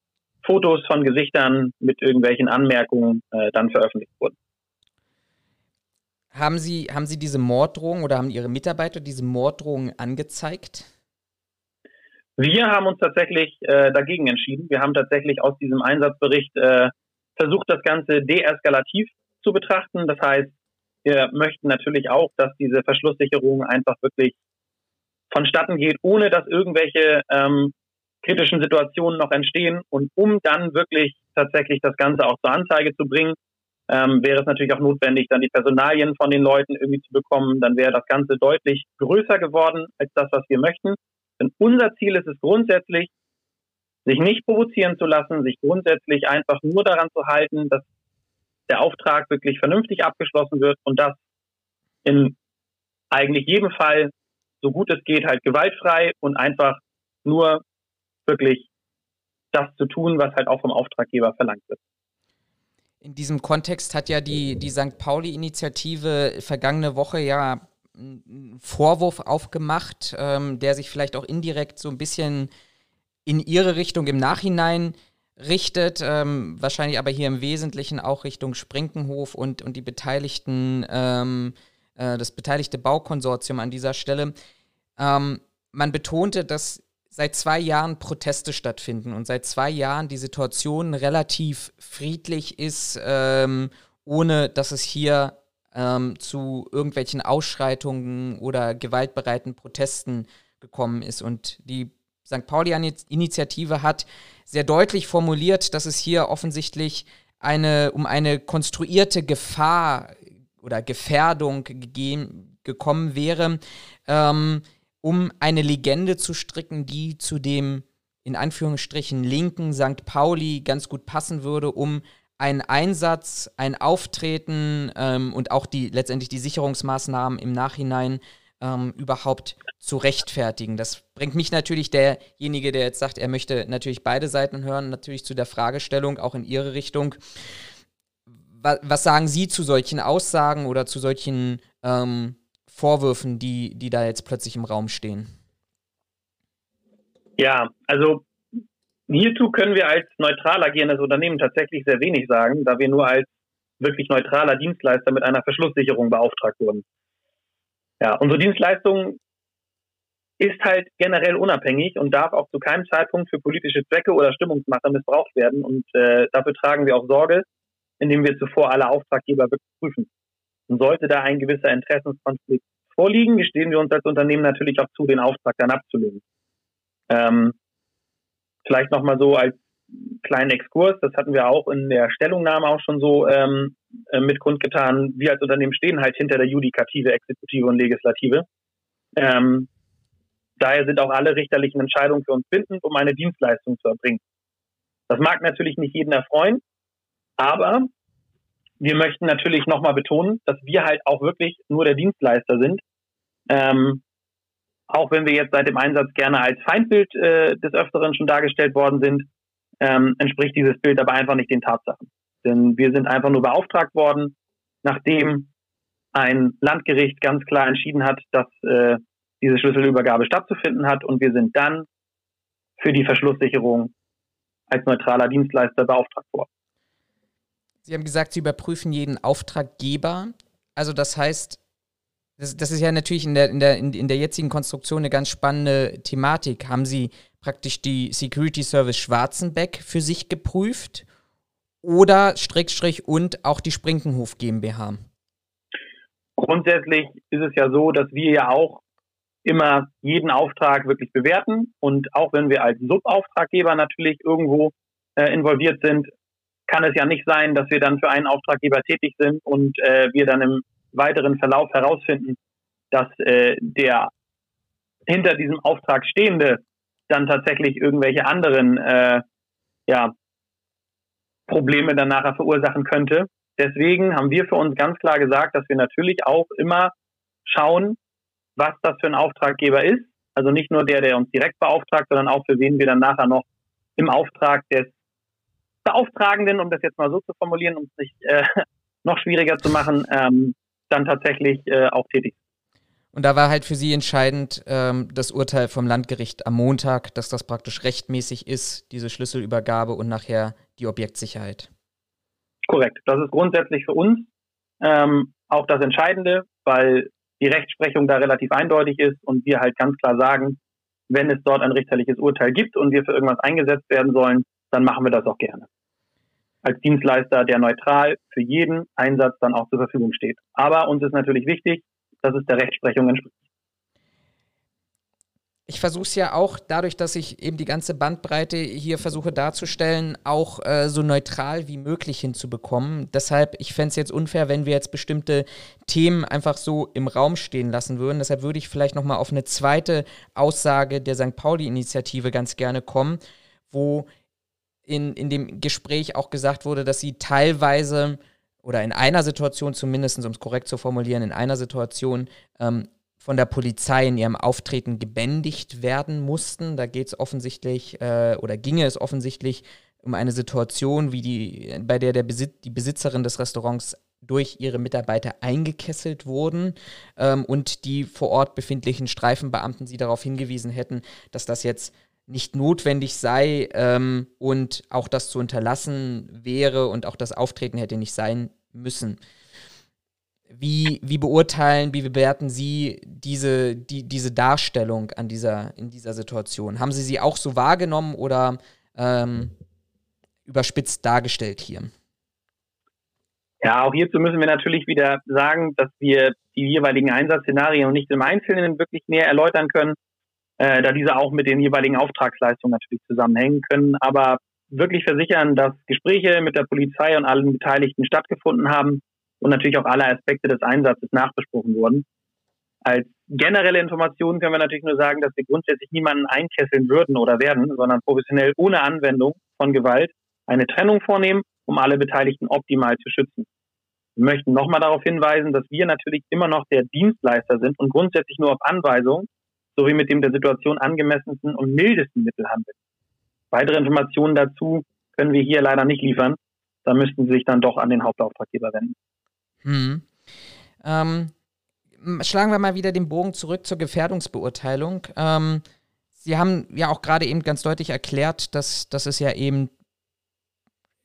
Fotos von Gesichtern mit irgendwelchen Anmerkungen äh, dann veröffentlicht wurden. Haben Sie, haben Sie diese Morddrohungen oder haben Ihre Mitarbeiter diese Morddrohungen angezeigt? Wir haben uns tatsächlich äh, dagegen entschieden. Wir haben tatsächlich aus diesem Einsatzbericht äh, versucht, das Ganze deeskalativ zu betrachten. Das heißt, wir möchten natürlich auch, dass diese Verschlusssicherung einfach wirklich vonstatten geht, ohne dass irgendwelche ähm, kritischen Situationen noch entstehen. Und um dann wirklich tatsächlich das Ganze auch zur Anzeige zu bringen, ähm, wäre es natürlich auch notwendig, dann die Personalien von den Leuten irgendwie zu bekommen. Dann wäre das Ganze deutlich größer geworden als das, was wir möchten. Denn unser Ziel ist es grundsätzlich, sich nicht provozieren zu lassen, sich grundsätzlich einfach nur daran zu halten, dass der Auftrag wirklich vernünftig abgeschlossen wird und das in eigentlich jedem Fall, so gut es geht, halt gewaltfrei und einfach nur wirklich das zu tun, was halt auch vom Auftraggeber verlangt wird. In diesem Kontext hat ja die, die St. Pauli-Initiative vergangene Woche ja einen Vorwurf aufgemacht, ähm, der sich vielleicht auch indirekt so ein bisschen in ihre Richtung im Nachhinein richtet, ähm, wahrscheinlich aber hier im Wesentlichen auch Richtung Sprinkenhof und, und die beteiligten, ähm, äh, das beteiligte Baukonsortium an dieser Stelle. Ähm, man betonte, dass seit zwei Jahren Proteste stattfinden und seit zwei Jahren die Situation relativ friedlich ist, ähm, ohne dass es hier ähm, zu irgendwelchen Ausschreitungen oder gewaltbereiten Protesten gekommen ist. Und die St. Pauli-Initiative hat sehr deutlich formuliert, dass es hier offensichtlich eine, um eine konstruierte Gefahr oder Gefährdung gegeben, gekommen wäre, ähm, um eine Legende zu stricken, die zu dem in Anführungsstrichen linken St. Pauli ganz gut passen würde, um einen Einsatz, ein Auftreten ähm, und auch die letztendlich die Sicherungsmaßnahmen im Nachhinein ähm, überhaupt zu rechtfertigen. Das bringt mich natürlich derjenige, der jetzt sagt, er möchte natürlich beide Seiten hören, natürlich zu der Fragestellung auch in Ihre Richtung. Was, sagen Sie zu solchen Aussagen oder zu solchen ähm, Vorwürfen, die, die da jetzt plötzlich im Raum stehen? Ja, also hierzu können wir als neutral agierendes Unternehmen tatsächlich sehr wenig sagen, da wir nur als wirklich neutraler Dienstleister mit einer Verschlusssicherung beauftragt wurden. Ja, unsere Dienstleistung ist halt generell unabhängig und darf auch zu keinem Zeitpunkt für politische Zwecke oder Stimmungsmache missbraucht werden. Und äh, dafür tragen wir auch Sorge, indem wir zuvor alle Auftraggeber prüfen. Und sollte da ein gewisser Interessenskonflikt vorliegen, gestehen wir uns als Unternehmen natürlich auch zu, den Auftrag dann abzulehnen. Ähm, vielleicht nochmal so als kleinen Exkurs, das hatten wir auch in der Stellungnahme auch schon so ähm, äh, mit kundgetan. Wir als Unternehmen stehen halt hinter der Judikative, Exekutive und Legislative. Ähm, daher sind auch alle richterlichen Entscheidungen für uns bindend, um eine Dienstleistung zu erbringen. Das mag natürlich nicht jeden erfreuen, aber wir möchten natürlich nochmal betonen, dass wir halt auch wirklich nur der Dienstleister sind. Ähm, auch wenn wir jetzt seit dem Einsatz gerne als Feindbild äh, des Öfteren schon dargestellt worden sind, ähm, entspricht dieses Bild aber einfach nicht den Tatsachen. Denn wir sind einfach nur beauftragt worden, nachdem ein Landgericht ganz klar entschieden hat, dass äh, diese Schlüsselübergabe stattzufinden hat und wir sind dann für die Verschlusssicherung als neutraler Dienstleister beauftragt worden. Sie haben gesagt, Sie überprüfen jeden Auftraggeber. Also das heißt, das, das ist ja natürlich in der, in, der, in der jetzigen Konstruktion eine ganz spannende Thematik. Haben Sie praktisch die Security Service Schwarzenbeck für sich geprüft oder Strickstrich und auch die Sprinkenhof GmbH? Grundsätzlich ist es ja so, dass wir ja auch immer jeden Auftrag wirklich bewerten und auch wenn wir als Subauftraggeber natürlich irgendwo äh, involviert sind, kann es ja nicht sein, dass wir dann für einen Auftraggeber tätig sind und äh, wir dann im weiteren Verlauf herausfinden, dass äh, der hinter diesem Auftrag stehende dann tatsächlich irgendwelche anderen äh, ja, Probleme dann nachher verursachen könnte. Deswegen haben wir für uns ganz klar gesagt, dass wir natürlich auch immer schauen, was das für ein Auftraggeber ist. Also nicht nur der, der uns direkt beauftragt, sondern auch für wen wir dann nachher noch im Auftrag des Beauftragenden, um das jetzt mal so zu formulieren, um es nicht äh, noch schwieriger zu machen, ähm, dann tatsächlich äh, auch tätig. Und da war halt für Sie entscheidend ähm, das Urteil vom Landgericht am Montag, dass das praktisch rechtmäßig ist, diese Schlüsselübergabe und nachher die Objektsicherheit. Korrekt. Das ist grundsätzlich für uns ähm, auch das Entscheidende, weil die Rechtsprechung da relativ eindeutig ist und wir halt ganz klar sagen, wenn es dort ein richterliches Urteil gibt und wir für irgendwas eingesetzt werden sollen, dann machen wir das auch gerne. Als Dienstleister, der neutral für jeden Einsatz dann auch zur Verfügung steht. Aber uns ist natürlich wichtig, dass es der Rechtsprechung entspricht. Ich versuche es ja auch, dadurch, dass ich eben die ganze Bandbreite hier versuche darzustellen, auch äh, so neutral wie möglich hinzubekommen. Deshalb, ich fände es jetzt unfair, wenn wir jetzt bestimmte Themen einfach so im Raum stehen lassen würden. Deshalb würde ich vielleicht nochmal auf eine zweite Aussage der St. Pauli-Initiative ganz gerne kommen, wo in, in dem Gespräch auch gesagt wurde, dass sie teilweise oder in einer Situation zumindest, um es korrekt zu formulieren, in einer Situation ähm, von der Polizei in ihrem Auftreten gebändigt werden mussten. Da geht es offensichtlich äh, oder ginge es offensichtlich um eine Situation, wie die, bei der der Besit die Besitzerin des Restaurants durch ihre Mitarbeiter eingekesselt wurden ähm, und die vor Ort befindlichen Streifenbeamten sie darauf hingewiesen hätten, dass das jetzt nicht notwendig sei ähm, und auch das zu unterlassen wäre und auch das Auftreten hätte nicht sein müssen. Wie, wie beurteilen, wie bewerten Sie diese, die, diese Darstellung an dieser, in dieser Situation? Haben Sie sie auch so wahrgenommen oder ähm, überspitzt dargestellt hier? Ja, auch hierzu müssen wir natürlich wieder sagen, dass wir die jeweiligen Einsatzszenarien nicht im Einzelnen wirklich näher erläutern können, äh, da diese auch mit den jeweiligen Auftragsleistungen natürlich zusammenhängen können. Aber wirklich versichern, dass Gespräche mit der Polizei und allen Beteiligten stattgefunden haben und natürlich auch alle Aspekte des Einsatzes nachbesprochen wurden. Als generelle Information können wir natürlich nur sagen, dass wir grundsätzlich niemanden einkesseln würden oder werden, sondern professionell ohne Anwendung von Gewalt eine Trennung vornehmen, um alle Beteiligten optimal zu schützen. Wir möchten nochmal darauf hinweisen, dass wir natürlich immer noch der Dienstleister sind und grundsätzlich nur auf Anweisung sowie mit dem der Situation angemessensten und mildesten Mittel handeln. Weitere Informationen dazu können wir hier leider nicht liefern. Da müssten Sie sich dann doch an den Hauptauftraggeber wenden. Hm. Ähm, schlagen wir mal wieder den Bogen zurück zur Gefährdungsbeurteilung. Ähm, Sie haben ja auch gerade eben ganz deutlich erklärt, dass, dass es ja eben,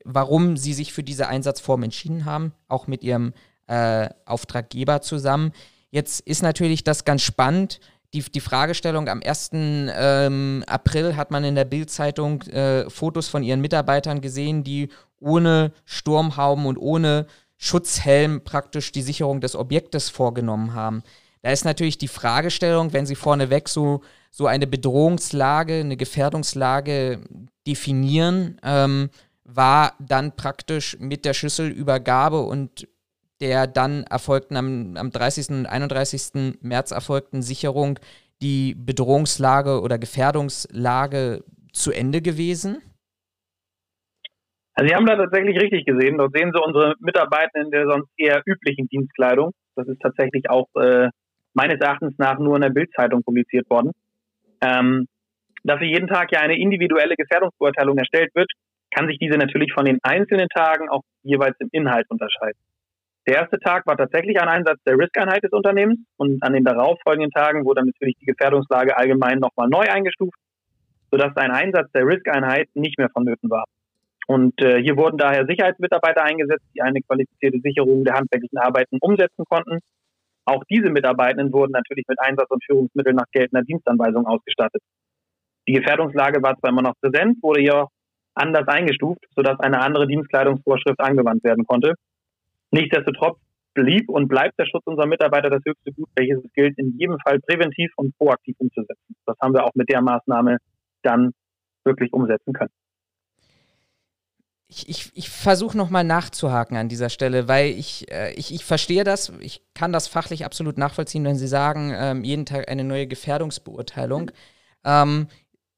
warum Sie sich für diese Einsatzform entschieden haben, auch mit Ihrem äh, Auftraggeber zusammen. Jetzt ist natürlich das ganz spannend. Die, die Fragestellung am 1. Ähm, April hat man in der Bildzeitung äh, Fotos von ihren Mitarbeitern gesehen, die ohne Sturmhauben und ohne Schutzhelm praktisch die Sicherung des Objektes vorgenommen haben. Da ist natürlich die Fragestellung, wenn Sie vorneweg so, so eine Bedrohungslage, eine Gefährdungslage definieren, ähm, war dann praktisch mit der Schlüsselübergabe und der dann erfolgten am, am 30. und 31. März erfolgten Sicherung die Bedrohungslage oder Gefährdungslage zu Ende gewesen? Also Sie haben da tatsächlich richtig gesehen. Dort sehen Sie unsere Mitarbeiter in der sonst eher üblichen Dienstkleidung. Das ist tatsächlich auch äh, meines Erachtens nach nur in der Bildzeitung publiziert worden. Ähm, dass für jeden Tag ja eine individuelle Gefährdungsbeurteilung erstellt wird, kann sich diese natürlich von den einzelnen Tagen auch jeweils im Inhalt unterscheiden. Der erste Tag war tatsächlich ein Einsatz der Risk-Einheit des Unternehmens und an den darauffolgenden Tagen wurde natürlich die Gefährdungslage allgemein nochmal neu eingestuft, sodass ein Einsatz der Risk-Einheit nicht mehr vonnöten war. Und äh, hier wurden daher Sicherheitsmitarbeiter eingesetzt, die eine qualifizierte Sicherung der handwerklichen Arbeiten umsetzen konnten. Auch diese Mitarbeitenden wurden natürlich mit Einsatz- und Führungsmitteln nach geltender Dienstanweisung ausgestattet. Die Gefährdungslage war zwar immer noch präsent, wurde jedoch anders eingestuft, sodass eine andere Dienstkleidungsvorschrift angewandt werden konnte. Nichtsdestotrotz blieb und bleibt der Schutz unserer Mitarbeiter das höchste Gut, welches es gilt, in jedem Fall präventiv und proaktiv umzusetzen. Das haben wir auch mit der Maßnahme dann wirklich umsetzen können ich, ich, ich versuche nochmal nachzuhaken an dieser Stelle, weil ich, äh, ich, ich verstehe das, ich kann das fachlich absolut nachvollziehen, wenn Sie sagen, ähm, jeden Tag eine neue Gefährdungsbeurteilung. Mhm. Ähm,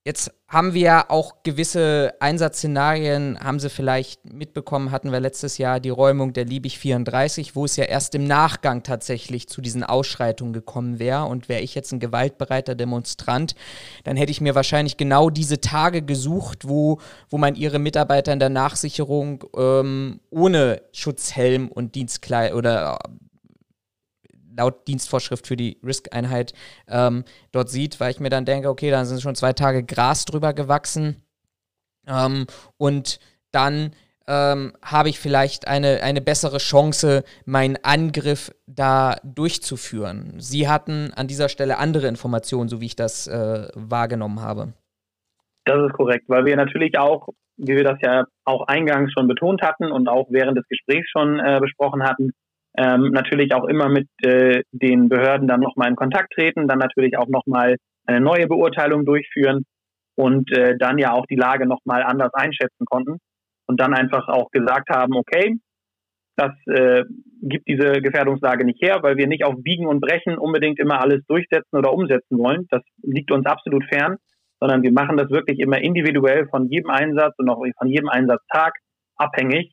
Jetzt haben wir auch gewisse Einsatzszenarien, haben Sie vielleicht mitbekommen, hatten wir letztes Jahr die Räumung der Liebig 34, wo es ja erst im Nachgang tatsächlich zu diesen Ausschreitungen gekommen wäre. Und wäre ich jetzt ein gewaltbereiter Demonstrant, dann hätte ich mir wahrscheinlich genau diese Tage gesucht, wo, wo man ihre Mitarbeiter in der Nachsicherung ähm, ohne Schutzhelm und Dienstkleid oder laut Dienstvorschrift für die Risk-Einheit ähm, dort sieht, weil ich mir dann denke, okay, dann sind schon zwei Tage Gras drüber gewachsen ähm, und dann ähm, habe ich vielleicht eine, eine bessere Chance, meinen Angriff da durchzuführen. Sie hatten an dieser Stelle andere Informationen, so wie ich das äh, wahrgenommen habe. Das ist korrekt, weil wir natürlich auch, wie wir das ja auch eingangs schon betont hatten und auch während des Gesprächs schon äh, besprochen hatten, ähm, natürlich auch immer mit äh, den Behörden dann nochmal in Kontakt treten, dann natürlich auch nochmal eine neue Beurteilung durchführen und äh, dann ja auch die Lage nochmal anders einschätzen konnten und dann einfach auch gesagt haben, okay, das äh, gibt diese Gefährdungslage nicht her, weil wir nicht auf Biegen und Brechen unbedingt immer alles durchsetzen oder umsetzen wollen. Das liegt uns absolut fern, sondern wir machen das wirklich immer individuell von jedem Einsatz und auch von jedem Einsatztag abhängig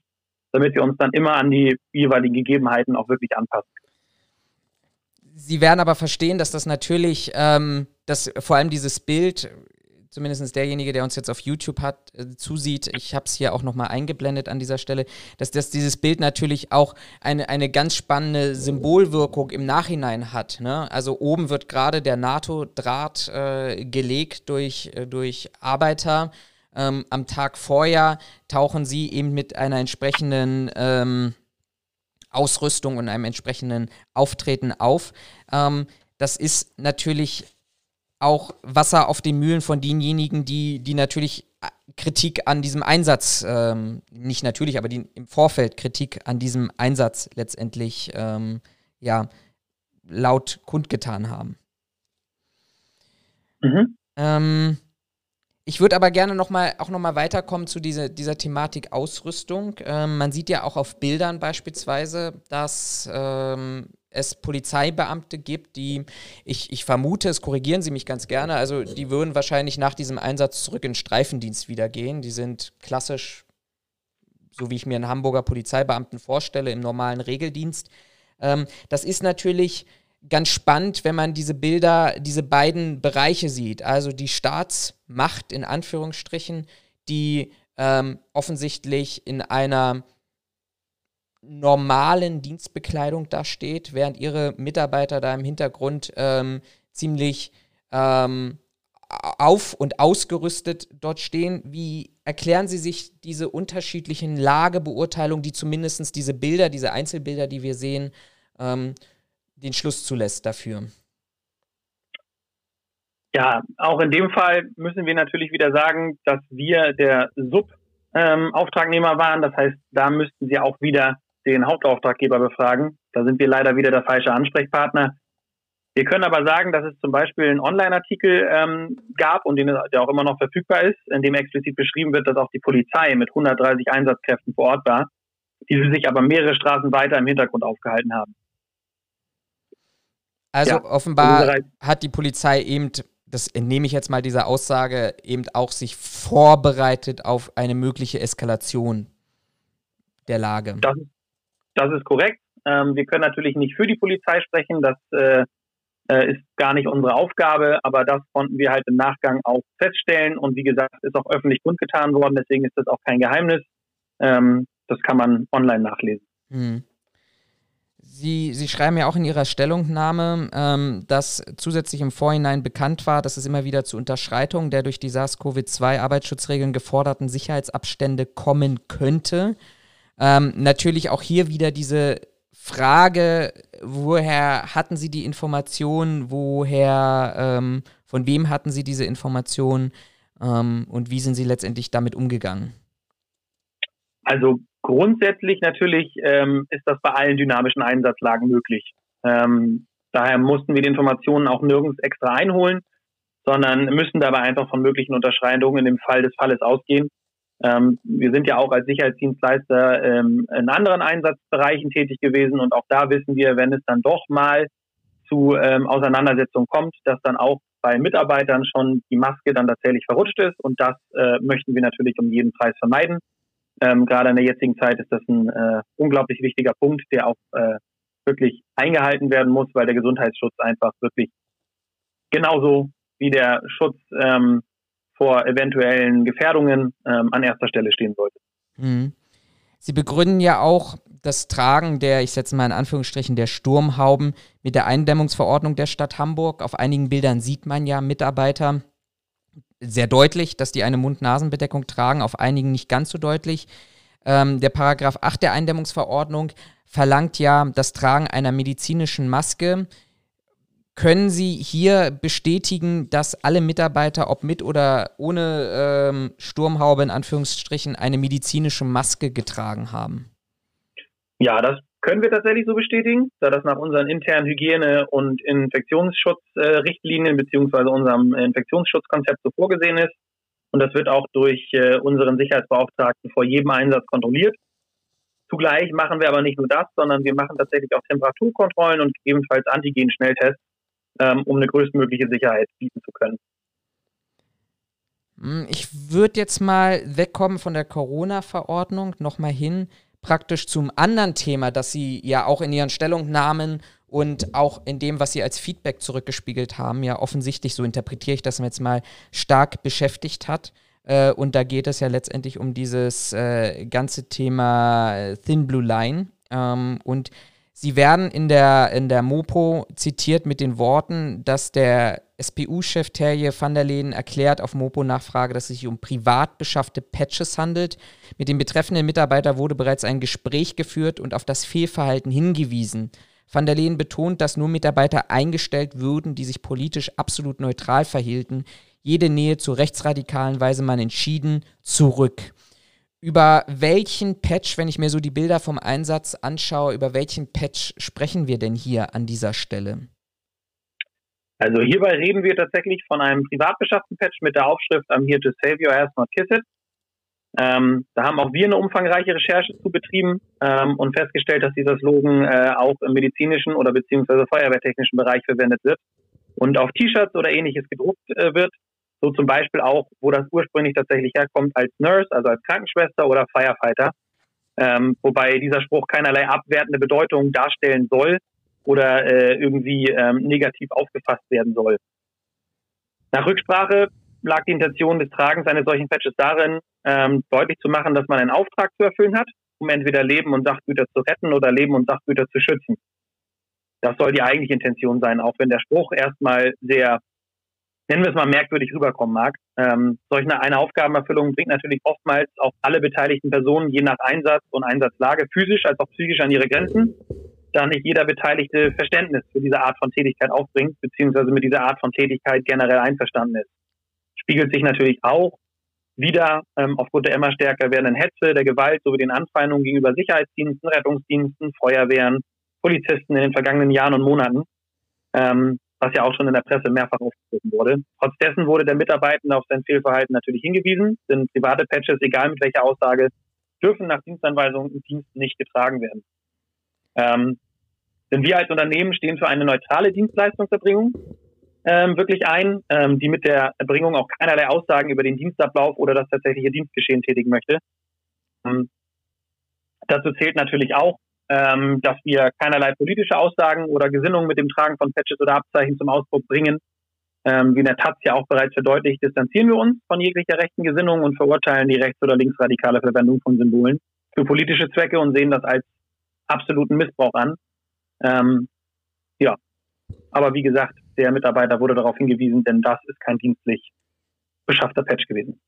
damit wir uns dann immer an die jeweiligen Gegebenheiten auch wirklich anpassen. Sie werden aber verstehen, dass das natürlich, ähm, dass vor allem dieses Bild, zumindest derjenige, der uns jetzt auf YouTube hat, äh, zusieht, ich habe es hier auch nochmal eingeblendet an dieser Stelle, dass, dass dieses Bild natürlich auch eine, eine ganz spannende Symbolwirkung im Nachhinein hat. Ne? Also oben wird gerade der NATO-Draht äh, gelegt durch, äh, durch Arbeiter ähm, am Tag vorher tauchen sie eben mit einer entsprechenden ähm, Ausrüstung und einem entsprechenden Auftreten auf. Ähm, das ist natürlich auch Wasser auf den Mühlen von denjenigen, die, die natürlich äh, Kritik an diesem Einsatz, ähm, nicht natürlich, aber die im Vorfeld Kritik an diesem Einsatz letztendlich ähm, ja, laut kundgetan haben. Mhm. Ähm, Ich würde aber gerne noch mal, auch nochmal weiterkommen zu dieser, dieser Thematik Ausrüstung. Ähm, man sieht ja auch auf Bildern beispielsweise, dass ähm, es Polizeibeamte gibt, die, ich, ich vermute, es korrigieren Sie mich ganz gerne, also die würden wahrscheinlich nach diesem Einsatz zurück in Streifendienst wieder gehen. Die sind klassisch, so wie ich mir einen Hamburger Polizeibeamten vorstelle, im normalen Regeldienst. Ähm, das ist natürlich ganz spannend, wenn man diese Bilder, diese beiden Bereiche sieht. Also die Staatsmacht in Anführungsstrichen, die ähm, offensichtlich in einer normalen Dienstbekleidung da steht, während ihre Mitarbeiter da im Hintergrund ähm, ziemlich ähm, auf- und ausgerüstet dort stehen. Wie erklären Sie sich diese unterschiedlichen Lagebeurteilungen, die zumindest diese Bilder, diese Einzelbilder, die wir sehen, ähm, den Schluss zulässt dafür. Ja, auch in dem Fall müssen wir natürlich wieder sagen, dass wir der Sub-Auftragnehmer ähm, waren. Das heißt, da müssten Sie auch wieder den Hauptauftraggeber befragen. Da sind wir leider wieder der falsche Ansprechpartner. Wir können aber sagen, dass es zum Beispiel einen Online-Artikel ähm, gab und den, der auch immer noch verfügbar ist, in dem explizit beschrieben wird, dass auch die Polizei mit 130 Einsatzkräften vor Ort war, die sich aber mehrere Straßen weiter im Hintergrund aufgehalten haben. Also ja, offenbar hat die Polizei eben, das entnehme ich jetzt mal dieser Aussage, eben auch sich vorbereitet auf eine mögliche Eskalation der Lage. Das, das ist korrekt. Ähm, wir können natürlich nicht für die Polizei sprechen, das äh, äh, ist gar nicht unsere Aufgabe, aber das konnten wir halt im Nachgang auch feststellen und wie gesagt, ist auch öffentlich kundgetan worden, deswegen ist das auch kein Geheimnis. Ähm, das kann man online nachlesen. Hm. Sie, Sie schreiben ja auch in Ihrer Stellungnahme, ähm, dass zusätzlich im Vorhinein bekannt war, dass es immer wieder zu Unterschreitungen der durch die SARS-CoV-2-Arbeitsschutzregeln geforderten Sicherheitsabstände kommen könnte. Ähm, natürlich auch hier wieder diese Frage, woher hatten Sie die Informationen, woher, ähm, von wem hatten Sie diese Informationen ähm, und wie sind Sie letztendlich damit umgegangen? Also Grundsätzlich natürlich ähm, ist das bei allen dynamischen Einsatzlagen möglich. Ähm, daher mussten wir die Informationen auch nirgends extra einholen, sondern müssen dabei einfach von möglichen Unterschreitungen im Fall des Falles ausgehen. Ähm, wir sind ja auch als Sicherheitsdienstleister ähm, in anderen Einsatzbereichen tätig gewesen und auch da wissen wir, wenn es dann doch mal zu ähm, Auseinandersetzungen kommt, dass dann auch bei Mitarbeitern schon die Maske dann tatsächlich verrutscht ist und das äh, möchten wir natürlich um jeden Preis vermeiden. Ähm, gerade in der jetzigen Zeit ist das ein äh, unglaublich wichtiger Punkt, der auch äh, wirklich eingehalten werden muss, weil der Gesundheitsschutz einfach wirklich genauso wie der Schutz ähm, vor eventuellen Gefährdungen ähm, an erster Stelle stehen sollte. Mhm. Sie begründen ja auch das Tragen der, ich setze mal in Anführungsstrichen, der Sturmhauben mit der Eindämmungsverordnung der Stadt Hamburg. Auf einigen Bildern sieht man ja Mitarbeiter, sehr deutlich, dass die eine Mund-Nasen-Bedeckung tragen, auf einigen nicht ganz so deutlich. Ähm, der Paragraph 8 der Eindämmungsverordnung verlangt ja das Tragen einer medizinischen Maske. Können Sie hier bestätigen, dass alle Mitarbeiter, ob mit oder ohne ähm, Sturmhaube in Anführungsstrichen, eine medizinische Maske getragen haben? Ja, das können wir tatsächlich so bestätigen, da das nach unseren internen Hygiene- und Infektionsschutzrichtlinien äh, beziehungsweise unserem Infektionsschutzkonzept so vorgesehen ist. Und das wird auch durch äh, unseren Sicherheitsbeauftragten vor jedem Einsatz kontrolliert. Zugleich machen wir aber nicht nur das, sondern wir machen tatsächlich auch Temperaturkontrollen und gegebenenfalls Antigen-Schnelltests, ähm, um eine größtmögliche Sicherheit bieten zu können. Hm, ich würde jetzt mal wegkommen von der Corona-Verordnung, nochmal hin praktisch zum anderen Thema, das Sie ja auch in Ihren Stellungnahmen und auch in dem, was Sie als Feedback zurückgespiegelt haben, ja offensichtlich, so interpretiere ich das jetzt mal, stark beschäftigt hat. Äh, und da geht es ja letztendlich um dieses äh, ganze Thema äh, Thin Blue Line. Ähm, und Sie werden in der, in der Mopo zitiert mit den Worten, dass der SPU-Chef Terje van der Leden erklärt auf Mopo-Nachfrage, dass es sich um privat beschaffte Patches handelt. Mit dem betreffenden Mitarbeiter wurde bereits ein Gespräch geführt und auf das Fehlverhalten hingewiesen. Van der Leden betont, dass nur Mitarbeiter eingestellt würden, die sich politisch absolut neutral verhielten. Jede Nähe zu Rechtsradikalen weise man entschieden zurück über welchen Patch, wenn ich mir so die Bilder vom Einsatz anschaue, über welchen Patch sprechen wir denn hier an dieser Stelle? Also hierbei reden wir tatsächlich von einem privat beschafften Patch mit der Aufschrift I'm here to save your ass, not kiss it. Ähm, da haben auch wir eine umfangreiche Recherche zu betrieben ähm, und festgestellt, dass dieser Slogan äh, auch im medizinischen oder beziehungsweise feuerwehrtechnischen Bereich verwendet wird und auf T-Shirts oder ähnliches gedruckt äh, wird. So zum Beispiel auch, wo das ursprünglich tatsächlich herkommt, als Nurse, also als Krankenschwester oder Firefighter. Ähm, wobei dieser Spruch keinerlei abwertende Bedeutung darstellen soll oder äh, irgendwie ähm, negativ aufgefasst werden soll. Nach Rücksprache lag die Intention des Tragens eines solchen Patches darin, ähm, deutlich zu machen, dass man einen Auftrag zu erfüllen hat, um entweder Leben und Sachgüter zu retten oder Leben und Sachgüter zu schützen. Das soll die eigentliche Intention sein, auch wenn der Spruch erstmal sehr, nennen wir es mal, merkwürdig rüberkommen mag. Ähm, solch eine, eine Aufgabenerfüllung bringt natürlich oftmals auch alle beteiligten Personen je nach Einsatz und Einsatzlage physisch als auch psychisch an ihre Grenzen, da nicht jeder Beteiligte Verständnis für diese Art von Tätigkeit aufbringt, beziehungsweise mit dieser Art von Tätigkeit generell einverstanden ist. Spiegelt sich natürlich auch wieder ähm, aufgrund der immer stärker werdenden Hetze, der Gewalt sowie den Anfeindungen gegenüber Sicherheitsdiensten, Rettungsdiensten, Feuerwehren, Polizisten in den vergangenen Jahren und Monaten, ähm, was ja auch schon in der Presse mehrfach aufgegriffen wurde. Trotz dessen wurde der Mitarbeitende auf sein Fehlverhalten natürlich hingewiesen, denn private Patches, egal mit welcher Aussage, dürfen nach Dienstanweisungen im Dienst nicht getragen werden. Ähm, denn wir als Unternehmen stehen für eine neutrale Dienstleistungserbringung ähm, wirklich ein, ähm, die mit der Erbringung auch keinerlei Aussagen über den Dienstablauf oder das tatsächliche Dienstgeschehen tätigen möchte. Ähm, dazu zählt natürlich auch, ähm, dass wir keinerlei politische Aussagen oder Gesinnungen mit dem Tragen von Patches oder Abzeichen zum Ausdruck bringen. Ähm, wie in der Taz ja auch bereits verdeutlicht, distanzieren wir uns von jeglicher rechten Gesinnung und verurteilen die rechts- oder linksradikale Verwendung von Symbolen für politische Zwecke und sehen das als absoluten Missbrauch an. Ähm, ja, aber wie gesagt, der Mitarbeiter wurde darauf hingewiesen, denn das ist kein dienstlich beschaffter Patch gewesen.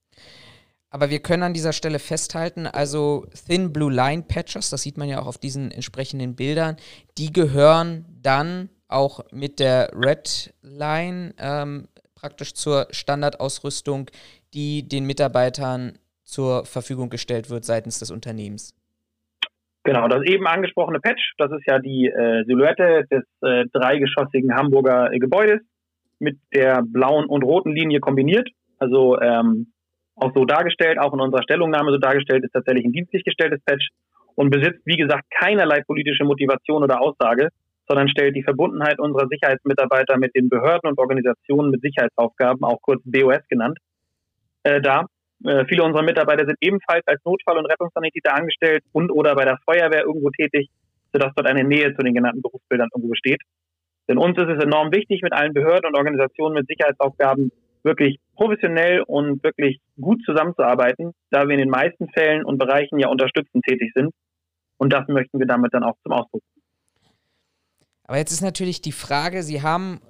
Aber wir können an dieser Stelle festhalten, also Thin Blue Line Patches, das sieht man ja auch auf diesen entsprechenden Bildern, die gehören dann auch mit der Red Line ähm, praktisch zur Standardausrüstung, die den Mitarbeitern zur Verfügung gestellt wird seitens des Unternehmens. Genau, das eben angesprochene Patch, das ist ja die äh, Silhouette des äh, dreigeschossigen Hamburger äh, Gebäudes mit der blauen und roten Linie kombiniert. Also ähm, auch so dargestellt, auch in unserer Stellungnahme so dargestellt, ist tatsächlich ein dienstlich gestelltes Patch und besitzt, wie gesagt, keinerlei politische Motivation oder Aussage, sondern stellt die Verbundenheit unserer Sicherheitsmitarbeiter mit den Behörden und Organisationen mit Sicherheitsaufgaben, auch kurz BOS genannt, äh, dar. Äh, viele unserer Mitarbeiter sind ebenfalls als Notfall- und Rettungssanitäter angestellt und oder bei der Feuerwehr irgendwo tätig, sodass dort eine Nähe zu den genannten Berufsbildern irgendwo besteht. Denn uns ist es enorm wichtig, mit allen Behörden und Organisationen mit Sicherheitsaufgaben wirklich professionell und wirklich gut zusammenzuarbeiten, da wir in den meisten Fällen und Bereichen ja unterstützend tätig sind. Und das möchten wir damit dann auch zum Ausdruck bringen. Aber jetzt ist natürlich die Frage, Sie haben,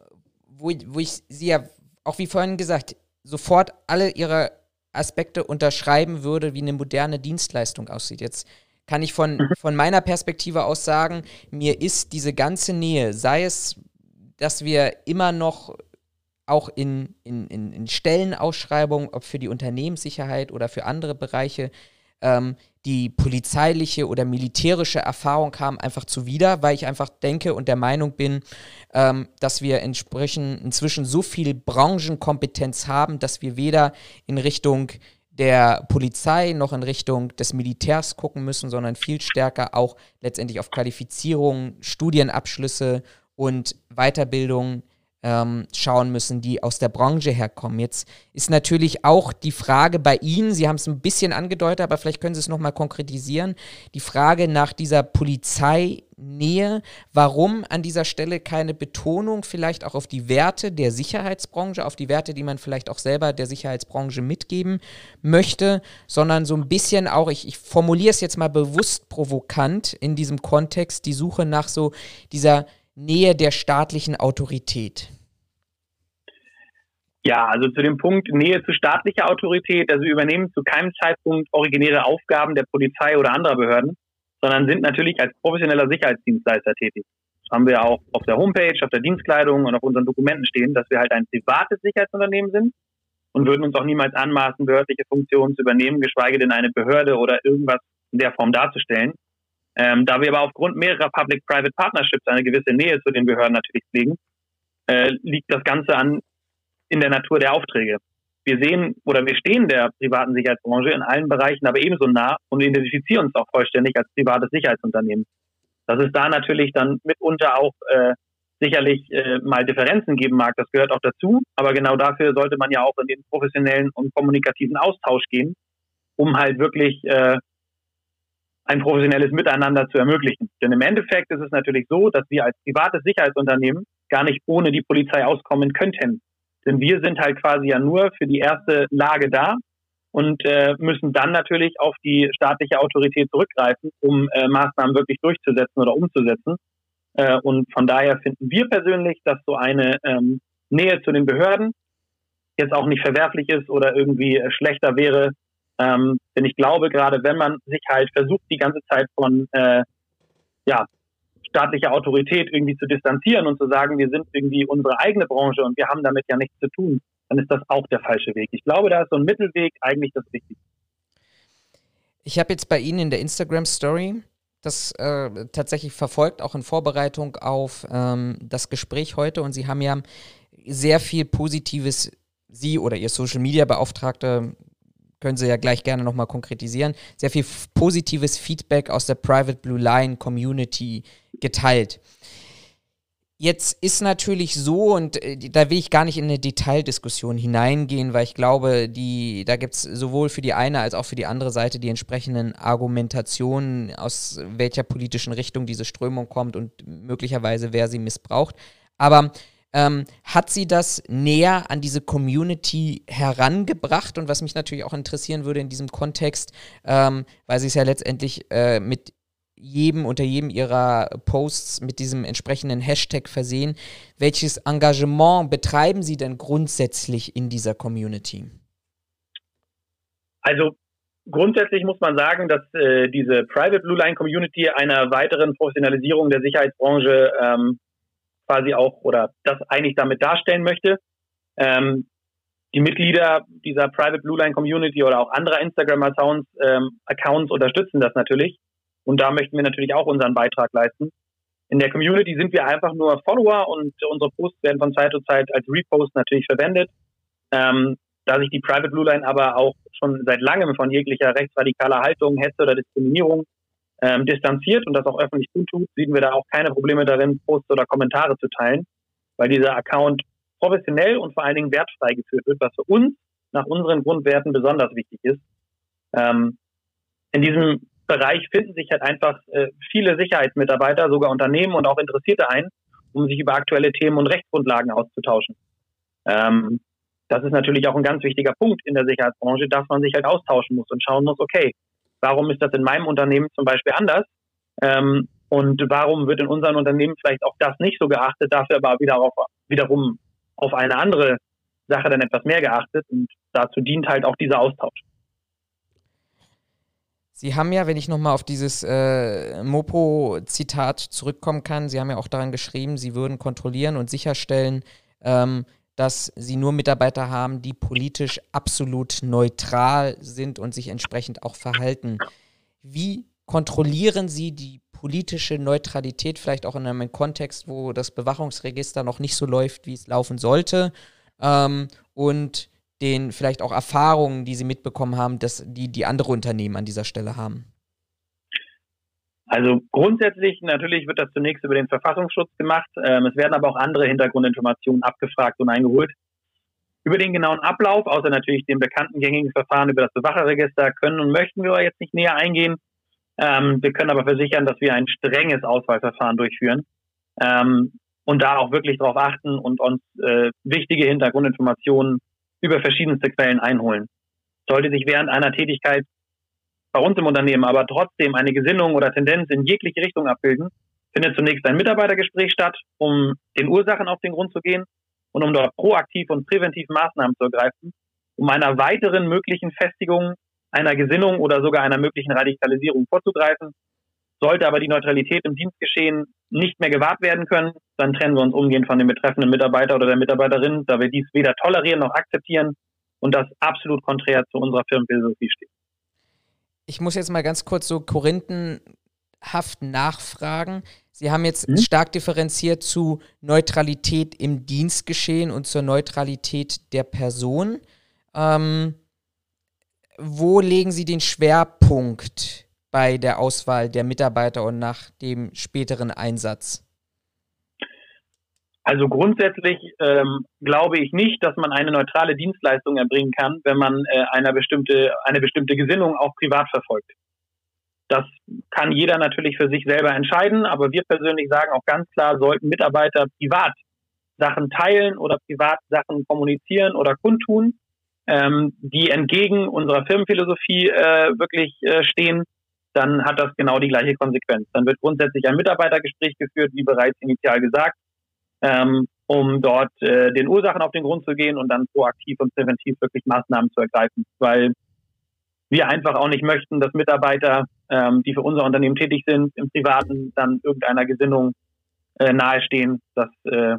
wo, wo ich Sie ja, auch wie vorhin gesagt, sofort alle Ihre Aspekte unterschreiben würde, wie eine moderne Dienstleistung aussieht. Jetzt kann ich von, mhm. von meiner Perspektive aus sagen, mir ist diese ganze Nähe, sei es, dass wir immer noch auch in, in, in, in Stellenausschreibungen, ob für die Unternehmenssicherheit oder für andere Bereiche, ähm, die polizeiliche oder militärische Erfahrung haben, einfach zuwider, weil ich einfach denke und der Meinung bin, ähm, dass wir entsprechend inzwischen so viel Branchenkompetenz haben, dass wir weder in Richtung der Polizei noch in Richtung des Militärs gucken müssen, sondern viel stärker auch letztendlich auf Qualifizierung, Studienabschlüsse und Weiterbildung ähm, schauen müssen, die aus der Branche herkommen. Jetzt ist natürlich auch die Frage bei Ihnen, Sie haben es ein bisschen angedeutet, aber vielleicht können Sie es nochmal konkretisieren, die Frage nach dieser Polizeinähe. Warum an dieser Stelle keine Betonung vielleicht auch auf die Werte der Sicherheitsbranche, auf die Werte, die man vielleicht auch selber der Sicherheitsbranche mitgeben möchte, sondern so ein bisschen auch, ich, ich formuliere es jetzt mal bewusst provokant in diesem Kontext, die Suche nach so dieser Nähe der staatlichen Autorität? Ja, also zu dem Punkt Nähe zu staatlicher Autorität. Also wir übernehmen zu keinem Zeitpunkt originäre Aufgaben der Polizei oder anderer Behörden, sondern sind natürlich als professioneller Sicherheitsdienstleister tätig. Das haben wir auch auf der Homepage, auf der Dienstkleidung und auf unseren Dokumenten stehen, dass wir halt ein privates Sicherheitsunternehmen sind und würden uns auch niemals anmaßen, behördliche Funktionen zu übernehmen, geschweige denn eine Behörde oder irgendwas in der Form darzustellen. Ähm, da wir aber aufgrund mehrerer Public-Private Partnerships eine gewisse Nähe zu den Behörden natürlich pflegen, äh, liegt das Ganze an in der Natur der Aufträge. Wir sehen oder wir stehen der privaten Sicherheitsbranche in allen Bereichen aber ebenso nah und identifizieren uns auch vollständig als privates Sicherheitsunternehmen. Dass es da natürlich dann mitunter auch äh, sicherlich äh, mal Differenzen geben mag, das gehört auch dazu. Aber genau dafür sollte man ja auch in den professionellen und kommunikativen Austausch gehen, um halt wirklich äh, ein professionelles Miteinander zu ermöglichen. Denn im Endeffekt ist es natürlich so, dass wir als privates Sicherheitsunternehmen gar nicht ohne die Polizei auskommen könnten. Denn wir sind halt quasi ja nur für die erste Lage da und äh, müssen dann natürlich auf die staatliche Autorität zurückgreifen, um äh, Maßnahmen wirklich durchzusetzen oder umzusetzen. Äh, und von daher finden wir persönlich, dass so eine ähm, Nähe zu den Behörden jetzt auch nicht verwerflich ist oder irgendwie äh, schlechter wäre. Ähm, denn ich glaube, gerade wenn man sich halt versucht, die ganze Zeit von äh, ja, staatlicher Autorität irgendwie zu distanzieren und zu sagen, wir sind irgendwie unsere eigene Branche und wir haben damit ja nichts zu tun, dann ist das auch der falsche Weg. Ich glaube, da ist so ein Mittelweg eigentlich das Wichtigste. Ich habe jetzt bei Ihnen in der Instagram Story das äh, tatsächlich verfolgt, auch in Vorbereitung auf ähm, das Gespräch heute. Und Sie haben ja sehr viel Positives, Sie oder Ihr Social Media Beauftragte, können Sie ja gleich gerne nochmal konkretisieren, sehr viel positives Feedback aus der Private Blue Line Community geteilt. Jetzt ist natürlich so, und äh, da will ich gar nicht in eine Detaildiskussion hineingehen, weil ich glaube, die, da gibt es sowohl für die eine als auch für die andere Seite die entsprechenden Argumentationen, aus welcher politischen Richtung diese Strömung kommt und möglicherweise wer sie missbraucht. Aber ähm, hat sie das näher an diese Community herangebracht? Und was mich natürlich auch interessieren würde in diesem Kontext, ähm, weil sie es ja letztendlich äh, mit jedem, unter jedem ihrer Posts mit diesem entsprechenden Hashtag versehen. Welches Engagement betreiben Sie denn grundsätzlich in dieser Community? Also grundsätzlich muss man sagen, dass äh, diese Private Blue Line Community einer weiteren Professionalisierung der Sicherheitsbranche ähm, quasi auch oder das eigentlich damit darstellen möchte. Ähm, die Mitglieder dieser Private Blue Line Community oder auch anderer Instagram-Accounts ähm, Accounts unterstützen das natürlich. Und da möchten wir natürlich auch unseren Beitrag leisten. In der Community sind wir einfach nur Follower und unsere Posts werden von Zeit zu Zeit als Repost natürlich verwendet. Ähm, da sich die Private Blue Line aber auch schon seit langem von jeglicher rechtsradikaler Haltung, Hetze oder Diskriminierung ähm, distanziert und das auch öffentlich tut, sehen wir da auch keine Probleme darin, Posts oder Kommentare zu teilen, weil dieser Account professionell und vor allen Dingen wertfrei geführt wird, was für uns nach unseren Grundwerten besonders wichtig ist. Ähm, in diesem Bereich finden sich halt einfach äh, viele Sicherheitsmitarbeiter, sogar Unternehmen und auch Interessierte ein, um sich über aktuelle Themen und Rechtsgrundlagen auszutauschen. Ähm, das ist natürlich auch ein ganz wichtiger Punkt in der Sicherheitsbranche, dass man sich halt austauschen muss und schauen muss, okay, warum ist das in meinem Unternehmen zum Beispiel anders? Ähm, und warum wird in unseren Unternehmen vielleicht auch das nicht so geachtet, dafür aber wieder auf, wiederum auf eine andere Sache dann etwas mehr geachtet und dazu dient halt auch dieser Austausch. Sie haben ja, wenn ich nochmal auf dieses äh, Mopo-Zitat zurückkommen kann, Sie haben ja auch daran geschrieben, Sie würden kontrollieren und sicherstellen, ähm, dass Sie nur Mitarbeiter haben, die politisch absolut neutral sind und sich entsprechend auch verhalten. Wie kontrollieren Sie die politische Neutralität, vielleicht auch in einem Kontext, wo das Bewachungsregister noch nicht so läuft, wie es laufen sollte? Ähm, und den vielleicht auch Erfahrungen, die Sie mitbekommen haben, dass die, die andere Unternehmen an dieser Stelle haben? Also grundsätzlich natürlich wird das zunächst über den Verfassungsschutz gemacht. Ähm, es werden aber auch andere Hintergrundinformationen abgefragt und eingeholt. Über den genauen Ablauf, außer natürlich dem bekannten gängigen Verfahren über das Bewacherregister, können und möchten wir jetzt nicht näher eingehen. Ähm, wir können aber versichern, dass wir ein strenges Auswahlverfahren durchführen ähm, und da auch wirklich darauf achten und uns äh, wichtige Hintergrundinformationen über verschiedenste Quellen einholen. Sollte sich während einer Tätigkeit bei uns im Unternehmen aber trotzdem eine Gesinnung oder Tendenz in jegliche Richtung abbilden, findet zunächst ein Mitarbeitergespräch statt, um den Ursachen auf den Grund zu gehen und um dort proaktiv und präventiv Maßnahmen zu ergreifen, um einer weiteren möglichen Festigung einer Gesinnung oder sogar einer möglichen Radikalisierung vorzugreifen sollte aber die Neutralität im Dienstgeschehen nicht mehr gewahrt werden können, dann trennen wir uns umgehend von dem betreffenden Mitarbeiter oder der Mitarbeiterin, da wir dies weder tolerieren noch akzeptieren und das absolut konträr zu unserer Firmenphilosophie steht. Ich muss jetzt mal ganz kurz so korinthenhaft nachfragen. Sie haben jetzt mhm. stark differenziert zu Neutralität im Dienstgeschehen und zur Neutralität der Person. Ähm, wo legen Sie den Schwerpunkt bei der Auswahl der Mitarbeiter und nach dem späteren Einsatz? Also grundsätzlich ähm, glaube ich nicht, dass man eine neutrale Dienstleistung erbringen kann, wenn man äh, eine bestimmte eine bestimmte Gesinnung auch privat verfolgt. Das kann jeder natürlich für sich selber entscheiden, aber wir persönlich sagen auch ganz klar, sollten Mitarbeiter privat Sachen teilen oder privat Sachen kommunizieren oder kundtun, ähm, die entgegen unserer Firmenphilosophie äh, wirklich äh, stehen, dann hat das genau die gleiche Konsequenz. Dann wird grundsätzlich ein Mitarbeitergespräch geführt, wie bereits initial gesagt ähm, um dort äh, den Ursachen auf den Grund zu gehen und dann proaktiv und präventiv wirklich Maßnahmen zu ergreifen. Weil wir einfach auch nicht möchten, dass Mitarbeiter, ähm, die für unser Unternehmen tätig sind, im Privaten dann irgendeiner Gesinnung äh, nahestehen. Das äh,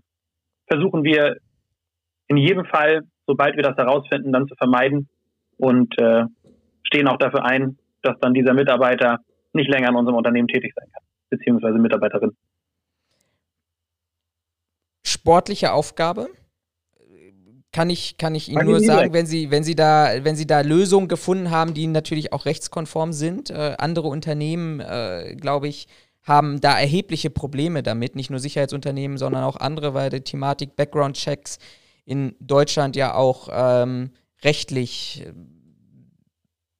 versuchen wir in jedem Fall, sobald wir das herausfinden, dann zu vermeiden und äh, stehen auch dafür ein, dass dann dieser Mitarbeiter nicht länger in unserem Unternehmen tätig sein kann, beziehungsweise Mitarbeiterin sportliche Aufgabe. Kann ich, kann ich Ihnen nur sagen, wenn Sie, wenn, Sie da, wenn Sie da Lösungen gefunden haben, die natürlich auch rechtskonform sind. Äh, andere Unternehmen, äh, glaube ich, haben da erhebliche Probleme damit. Nicht nur Sicherheitsunternehmen, sondern auch andere, weil die Thematik Background-Checks in Deutschland ja auch ähm, rechtlich äh,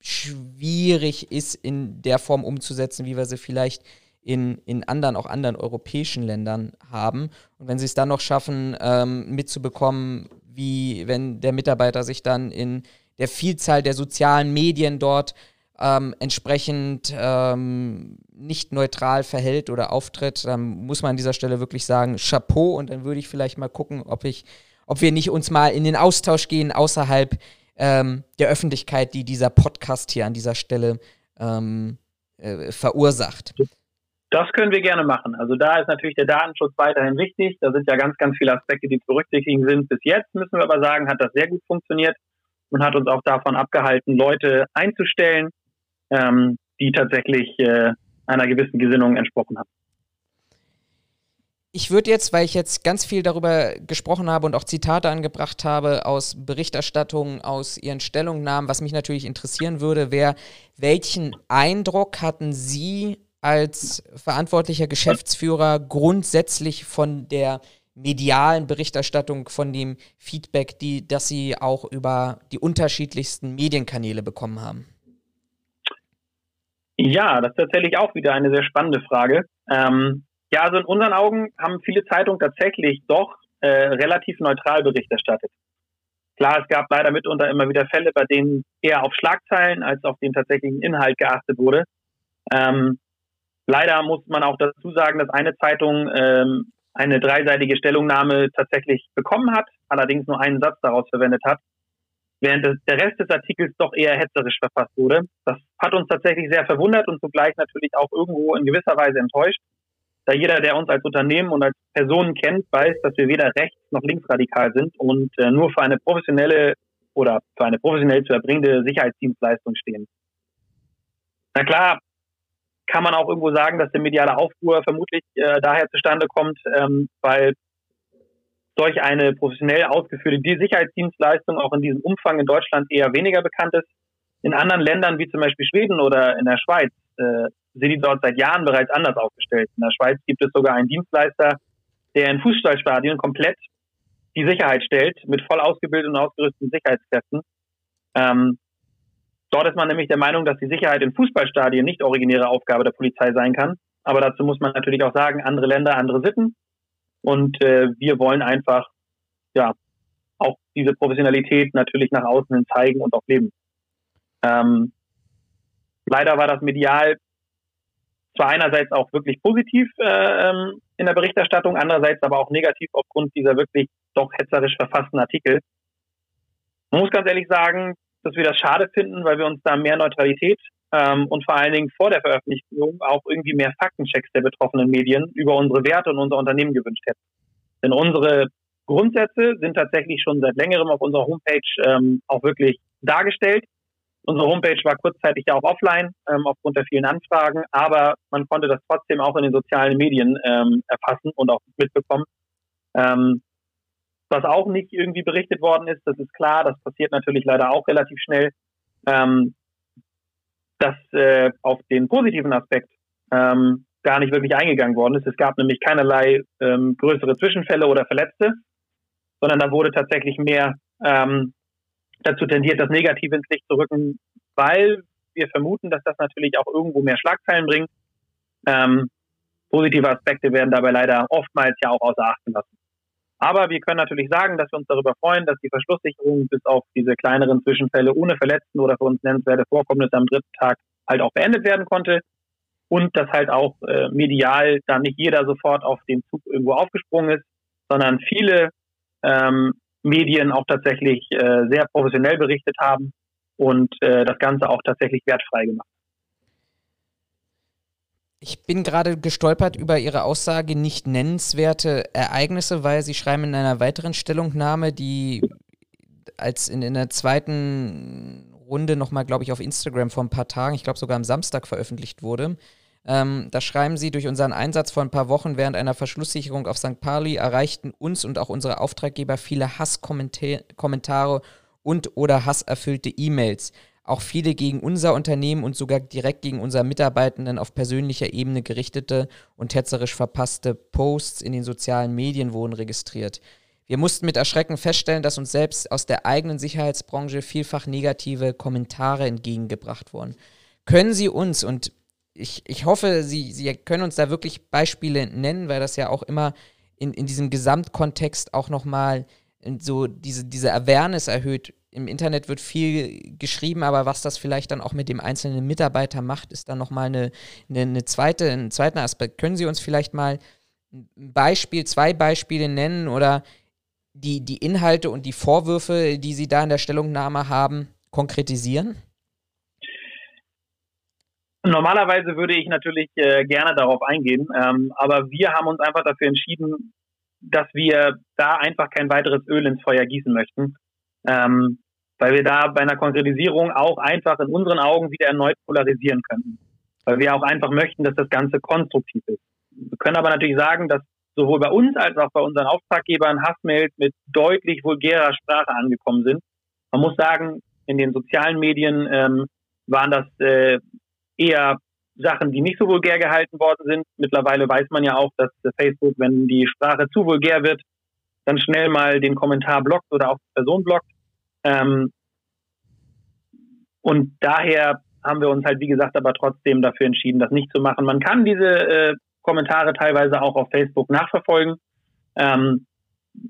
schwierig ist, in der Form umzusetzen, wie wir sie vielleicht in, in anderen, auch anderen europäischen Ländern haben. Und wenn sie es dann noch schaffen, ähm, mitzubekommen, wie wenn der Mitarbeiter sich dann in der Vielzahl der sozialen Medien dort ähm, entsprechend ähm, nicht neutral verhält oder auftritt, dann muss man an dieser Stelle wirklich sagen, Chapeau. Und dann würde ich vielleicht mal gucken, ob ich, ob wir nicht uns mal in den Austausch gehen außerhalb ähm, der Öffentlichkeit, die dieser Podcast hier an dieser Stelle ähm, äh, verursacht. Das können wir gerne machen. Also da ist natürlich der Datenschutz weiterhin wichtig. Da sind ja ganz, ganz viele Aspekte, die zu berücksichtigen sind. Bis jetzt müssen wir aber sagen, hat das sehr gut funktioniert und hat uns auch davon abgehalten, Leute einzustellen, ähm, die tatsächlich äh, einer gewissen Gesinnung entsprochen haben. Ich würde jetzt, weil ich jetzt ganz viel darüber gesprochen habe und auch Zitate angebracht habe aus Berichterstattungen, aus Ihren Stellungnahmen, was mich natürlich interessieren würde, wäre, welchen Eindruck hatten Sie als verantwortlicher Geschäftsführer grundsätzlich von der medialen Berichterstattung, von dem Feedback, die, das Sie auch über die unterschiedlichsten Medienkanäle bekommen haben? Ja, das ist tatsächlich auch wieder eine sehr spannende Frage. Ähm, ja, also in unseren Augen haben viele Zeitungen tatsächlich doch äh, relativ neutral Bericht erstattet. Klar, es gab leider mitunter immer wieder Fälle, bei denen eher auf Schlagzeilen als auf den tatsächlichen Inhalt geachtet wurde. Ähm, Leider muss man auch dazu sagen, dass eine Zeitung ähm, eine dreiseitige Stellungnahme tatsächlich bekommen hat, allerdings nur einen Satz daraus verwendet hat, während der Rest des Artikels doch eher hetzerisch verfasst wurde. Das hat uns tatsächlich sehr verwundert und zugleich natürlich auch irgendwo in gewisser Weise enttäuscht, da jeder, der uns als Unternehmen und als Personen kennt, weiß, dass wir weder rechts noch linksradikal sind und äh, nur für eine professionelle oder für eine professionell zu erbringende Sicherheitsdienstleistung stehen. Na klar, kann man auch irgendwo sagen, dass der mediale Aufruhr vermutlich äh, daher zustande kommt, ähm, weil solch eine professionell ausgeführte Sicherheitsdienstleistung auch in diesem Umfang in Deutschland eher weniger bekannt ist. In anderen Ländern wie zum Beispiel Schweden oder in der Schweiz äh, sind die dort seit Jahren bereits anders aufgestellt. In der Schweiz gibt es sogar einen Dienstleister, der in Fußballstadien komplett die Sicherheit stellt mit voll ausgebildeten und ausgerüsteten Sicherheitskräften. Ähm, Dort ist man nämlich der Meinung, dass die Sicherheit in Fußballstadien nicht originäre Aufgabe der Polizei sein kann. Aber dazu muss man natürlich auch sagen, andere Länder, andere Sitten. Und äh, wir wollen einfach, ja, auch diese Professionalität natürlich nach außen hin zeigen und auch leben. Ähm, leider war das medial zwar einerseits auch wirklich positiv äh, ähm, in der Berichterstattung, andererseits aber auch negativ aufgrund dieser wirklich doch hetzerisch verfassten Artikel. Man muss ganz ehrlich sagen, dass wir das schade finden, weil wir uns da mehr Neutralität ähm, und vor allen Dingen vor der Veröffentlichung auch irgendwie mehr Faktenchecks der betroffenen Medien über unsere Werte und unser Unternehmen gewünscht hätten. Denn unsere Grundsätze sind tatsächlich schon seit längerem auf unserer Homepage ähm, auch wirklich dargestellt. Unsere Homepage war kurzzeitig ja auch offline ähm, aufgrund der vielen Anfragen, aber man konnte das trotzdem auch in den sozialen Medien ähm, erfassen und auch mitbekommen. Ähm, was auch nicht irgendwie berichtet worden ist, das ist klar, das passiert natürlich leider auch relativ schnell, ähm, dass äh, auf den positiven Aspekt ähm, gar nicht wirklich eingegangen worden ist. Es gab nämlich keinerlei ähm, größere Zwischenfälle oder Verletzte, sondern da wurde tatsächlich mehr ähm, dazu tendiert, das Negative ins Licht zu rücken, weil wir vermuten, dass das natürlich auch irgendwo mehr Schlagzeilen bringt. Ähm, positive Aspekte werden dabei leider oftmals ja auch außer Acht gelassen. Aber wir können natürlich sagen, dass wir uns darüber freuen, dass die Verschlusssicherung bis auf diese kleineren Zwischenfälle ohne Verletzten oder für uns nennenswerte Vorkommnisse am dritten Tag halt auch beendet werden konnte. Und dass halt auch äh, medial da nicht jeder sofort auf den Zug irgendwo aufgesprungen ist, sondern viele ähm, Medien auch tatsächlich äh, sehr professionell berichtet haben und äh, das Ganze auch tatsächlich wertfrei gemacht. Ich bin gerade gestolpert über Ihre Aussage nicht nennenswerte Ereignisse, weil Sie schreiben in einer weiteren Stellungnahme, die als in, in der zweiten Runde nochmal, glaube ich, auf Instagram vor ein paar Tagen, ich glaube sogar am Samstag veröffentlicht wurde, ähm, da schreiben sie, durch unseren Einsatz vor ein paar Wochen während einer Verschlusssicherung auf St. Pauli erreichten uns und auch unsere Auftraggeber viele Hasskommentare und oder hasserfüllte E-Mails. Auch viele gegen unser Unternehmen und sogar direkt gegen unsere Mitarbeitenden auf persönlicher Ebene gerichtete und hetzerisch verpasste Posts in den sozialen Medien wurden registriert. Wir mussten mit Erschrecken feststellen, dass uns selbst aus der eigenen Sicherheitsbranche vielfach negative Kommentare entgegengebracht wurden. Können Sie uns, und ich, ich hoffe, Sie, Sie können uns da wirklich Beispiele nennen, weil das ja auch immer in, in diesem Gesamtkontext auch nochmal so diese, diese Awareness erhöht. Im Internet wird viel geschrieben, aber was das vielleicht dann auch mit dem einzelnen Mitarbeiter macht, ist dann nochmal eine, eine, eine zweite, ein zweiter Aspekt. Können Sie uns vielleicht mal ein Beispiel, zwei Beispiele nennen oder die, die Inhalte und die Vorwürfe, die Sie da in der Stellungnahme haben, konkretisieren? Normalerweise würde ich natürlich äh, gerne darauf eingehen, ähm, aber wir haben uns einfach dafür entschieden, dass wir da einfach kein weiteres Öl ins Feuer gießen möchten, ähm, weil wir da bei einer Konkretisierung auch einfach in unseren Augen wieder erneut polarisieren können, weil wir auch einfach möchten, dass das Ganze konstruktiv ist. Wir können aber natürlich sagen, dass sowohl bei uns als auch bei unseren Auftraggebern Hassmails mit deutlich vulgärer Sprache angekommen sind. Man muss sagen, in den sozialen Medien ähm, waren das äh, eher Sachen, die nicht so vulgär gehalten worden sind. Mittlerweile weiß man ja auch, dass Facebook, wenn die Sprache zu vulgär wird, dann schnell mal den Kommentar blockt oder auch die Person blockt. Ähm, und daher haben wir uns halt, wie gesagt, aber trotzdem dafür entschieden, das nicht zu machen. Man kann diese äh, Kommentare teilweise auch auf Facebook nachverfolgen. Ähm,